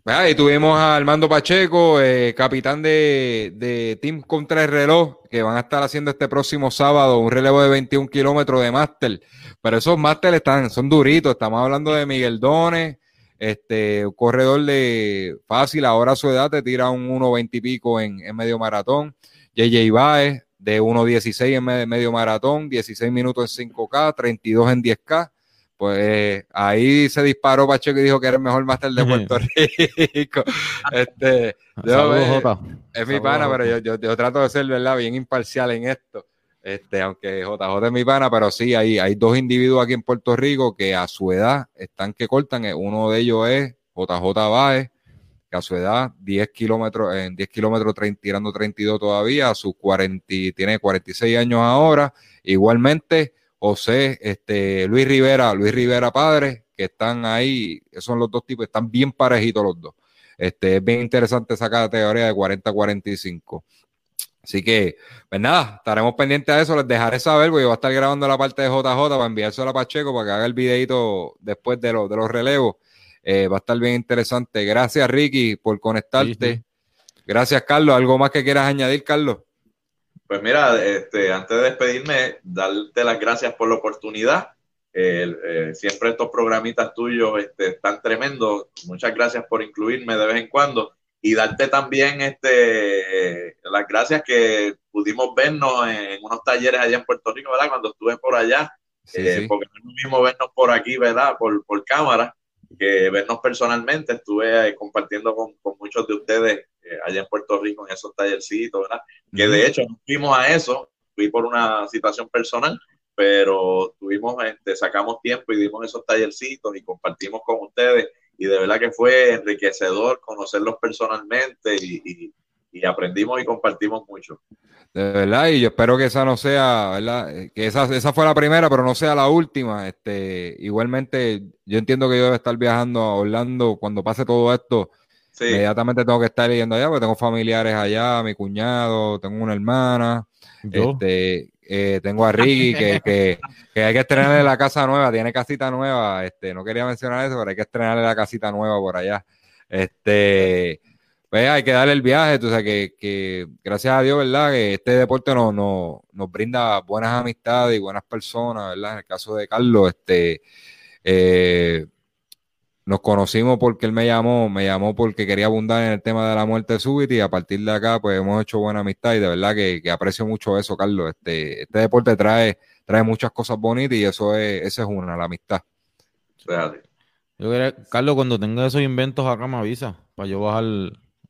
Ah, y tuvimos a Armando Pacheco, eh, capitán de, de Team Contra el Reloj, que van a estar haciendo este próximo sábado un relevo de 21 kilómetros de máster. Pero esos máster están, son duritos. Estamos hablando de Miguel Dones, este, un corredor de fácil, ahora a su edad te tira un 1.20 y pico en, en medio maratón. JJ Baez, de 1.16 en me- medio maratón, 16 minutos en 5K, 32 en 10K. Pues ahí se disparó Pacheco y dijo que era el mejor máster de Puerto Rico. Este, yo, Saludos, eh, Jota. es mi pana, Jota. pero yo, yo, yo trato de ser, ¿verdad? Bien imparcial en esto. Este, aunque JJ es mi pana, pero sí, hay, hay dos individuos aquí en Puerto Rico que a su edad están que cortan. Eh, Uno de ellos es JJ Baez, que a su edad, 10 kilómetros, en 10 kilómetros tirando 32 todavía, a sus 40, y- tiene 46 años ahora. Igualmente, José, este, Luis Rivera, Luis Rivera padre, que están ahí, son los dos tipos, están bien parejitos los dos. Este, es bien interesante esa categoría de 40-45. Así que, pues nada, estaremos pendientes a eso. Les dejaré saber, porque yo voy a estar grabando la parte de JJ para enviárselo a Pacheco para que haga el videito después de, los de los relevos. Eh, va a estar bien interesante. Gracias, Ricky, por conectarte. Sí, Gracias, Carlos. ¿Algo más que quieras añadir, Carlos? Pues mira, este, antes de despedirme, darte las gracias por la oportunidad. Eh, eh, siempre estos programitas tuyos este, están tremendos. Muchas gracias por incluirme de vez en cuando y darte también este, eh, las gracias que pudimos vernos en unos talleres allá en Puerto Rico, ¿verdad? Cuando estuve por allá, Sí, eh, sí. porque no es lo mismo vernos por aquí, ¿verdad? Por, por cámara, que vernos personalmente. Estuve eh, compartiendo con, con muchos de ustedes eh, allá en Puerto Rico en esos tallercitos, ¿verdad? que de hecho no fuimos a eso, fui por una situación personal, pero tuvimos, este, sacamos tiempo y dimos esos tallercitos y compartimos con ustedes y de verdad que fue enriquecedor conocerlos personalmente y, y- y aprendimos y compartimos mucho. De verdad, y yo espero que esa no sea, ¿verdad? Eh, Que esa, esa fue la primera, pero no sea la última. Este, igualmente, yo entiendo que yo debo estar viajando a Orlando cuando pase todo esto. Sí, Inmediatamente tengo que estar yendo allá, porque tengo familiares allá, mi cuñado, tengo una hermana, Yo. este, eh, tengo a Ricky, que, que, que hay que estrenarle la casa nueva, tiene casita nueva, este, no quería mencionar eso, pero hay que estrenarle la casita nueva por allá. Este, pues hay que darle el viaje, tú sabes que, que gracias a Dios, ¿verdad? Que este deporte nos, nos, nos brinda buenas amistades y buenas personas, ¿verdad? En el caso de Carlos, este, eh, nos conocimos porque él me llamó, me llamó porque quería abundar en el tema de la muerte súbita y a partir de acá pues hemos hecho buena amistad y de verdad que, que aprecio mucho eso, Carlos. Este, este deporte trae, trae muchas cosas bonitas y eso es, esa es una, la amistad. Yo quería- Carlos, cuando tenga esos inventos acá me avisa para yo bajar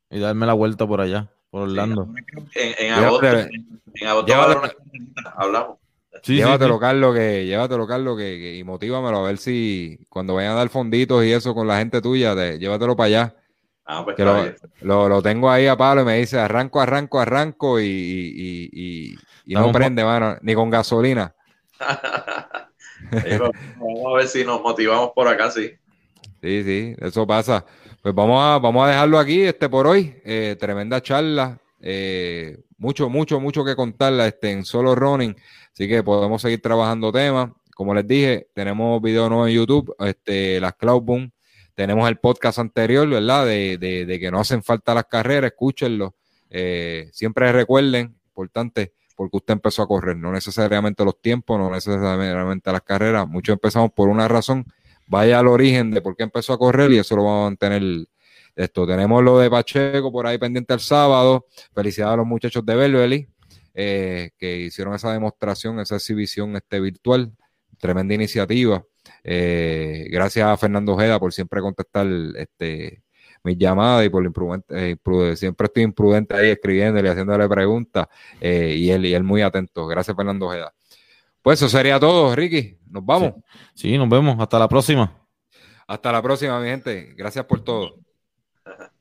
y darme la vuelta por allá, por Orlando. En, en Llévate- agosto, en, en agosto una carrerita, llévatelo, Carlos, que, llévatelo, Carlos, que, y motívamelo a ver si cuando vayan a dar fonditos y eso con la gente tuya, llévatelo para allá. Ah, pues lo, tengo ahí a palo y me dice arranco, arranco, arranco y, no prende, mano, ni con gasolina. vamos a ver si nos motivamos por acá, sí. Sí, sí, eso pasa. Pues vamos a, vamos a dejarlo aquí este por hoy. Eh, tremenda charla. Eh, mucho, mucho, mucho que contarla este, en solo running. Así que podemos seguir trabajando temas. Como les dije, tenemos video nuevo en YouTube, este, las Cloudboom. Tenemos el podcast anterior, ¿verdad? De, de, que no hacen falta las carreras, escúchenlo. Eh, siempre recuerden, importante, porque usted empezó a correr, no necesariamente los tiempos, no necesariamente las carreras. Muchos empezamos por una razón. Vaya al origen de por qué empezó a correr y eso lo vamos a mantener esto. Tenemos lo de Pacheco por ahí pendiente el sábado. Felicidades a los muchachos de Belveli eh, que hicieron esa demostración, esa exhibición este, virtual. Tremenda iniciativa. Eh, gracias a Fernando Ojeda por siempre contestar este, mis llamadas y por imprudente, eh, siempre estoy imprudente ahí escribiéndole, haciéndole preguntas y, él, y él muy atento. Gracias, Fernando Ojeda. Pues eso sería todo, Ricky. Nos vamos. sí, nos vemos. Hasta la próxima. Hasta la próxima, mi gente. Gracias por todo.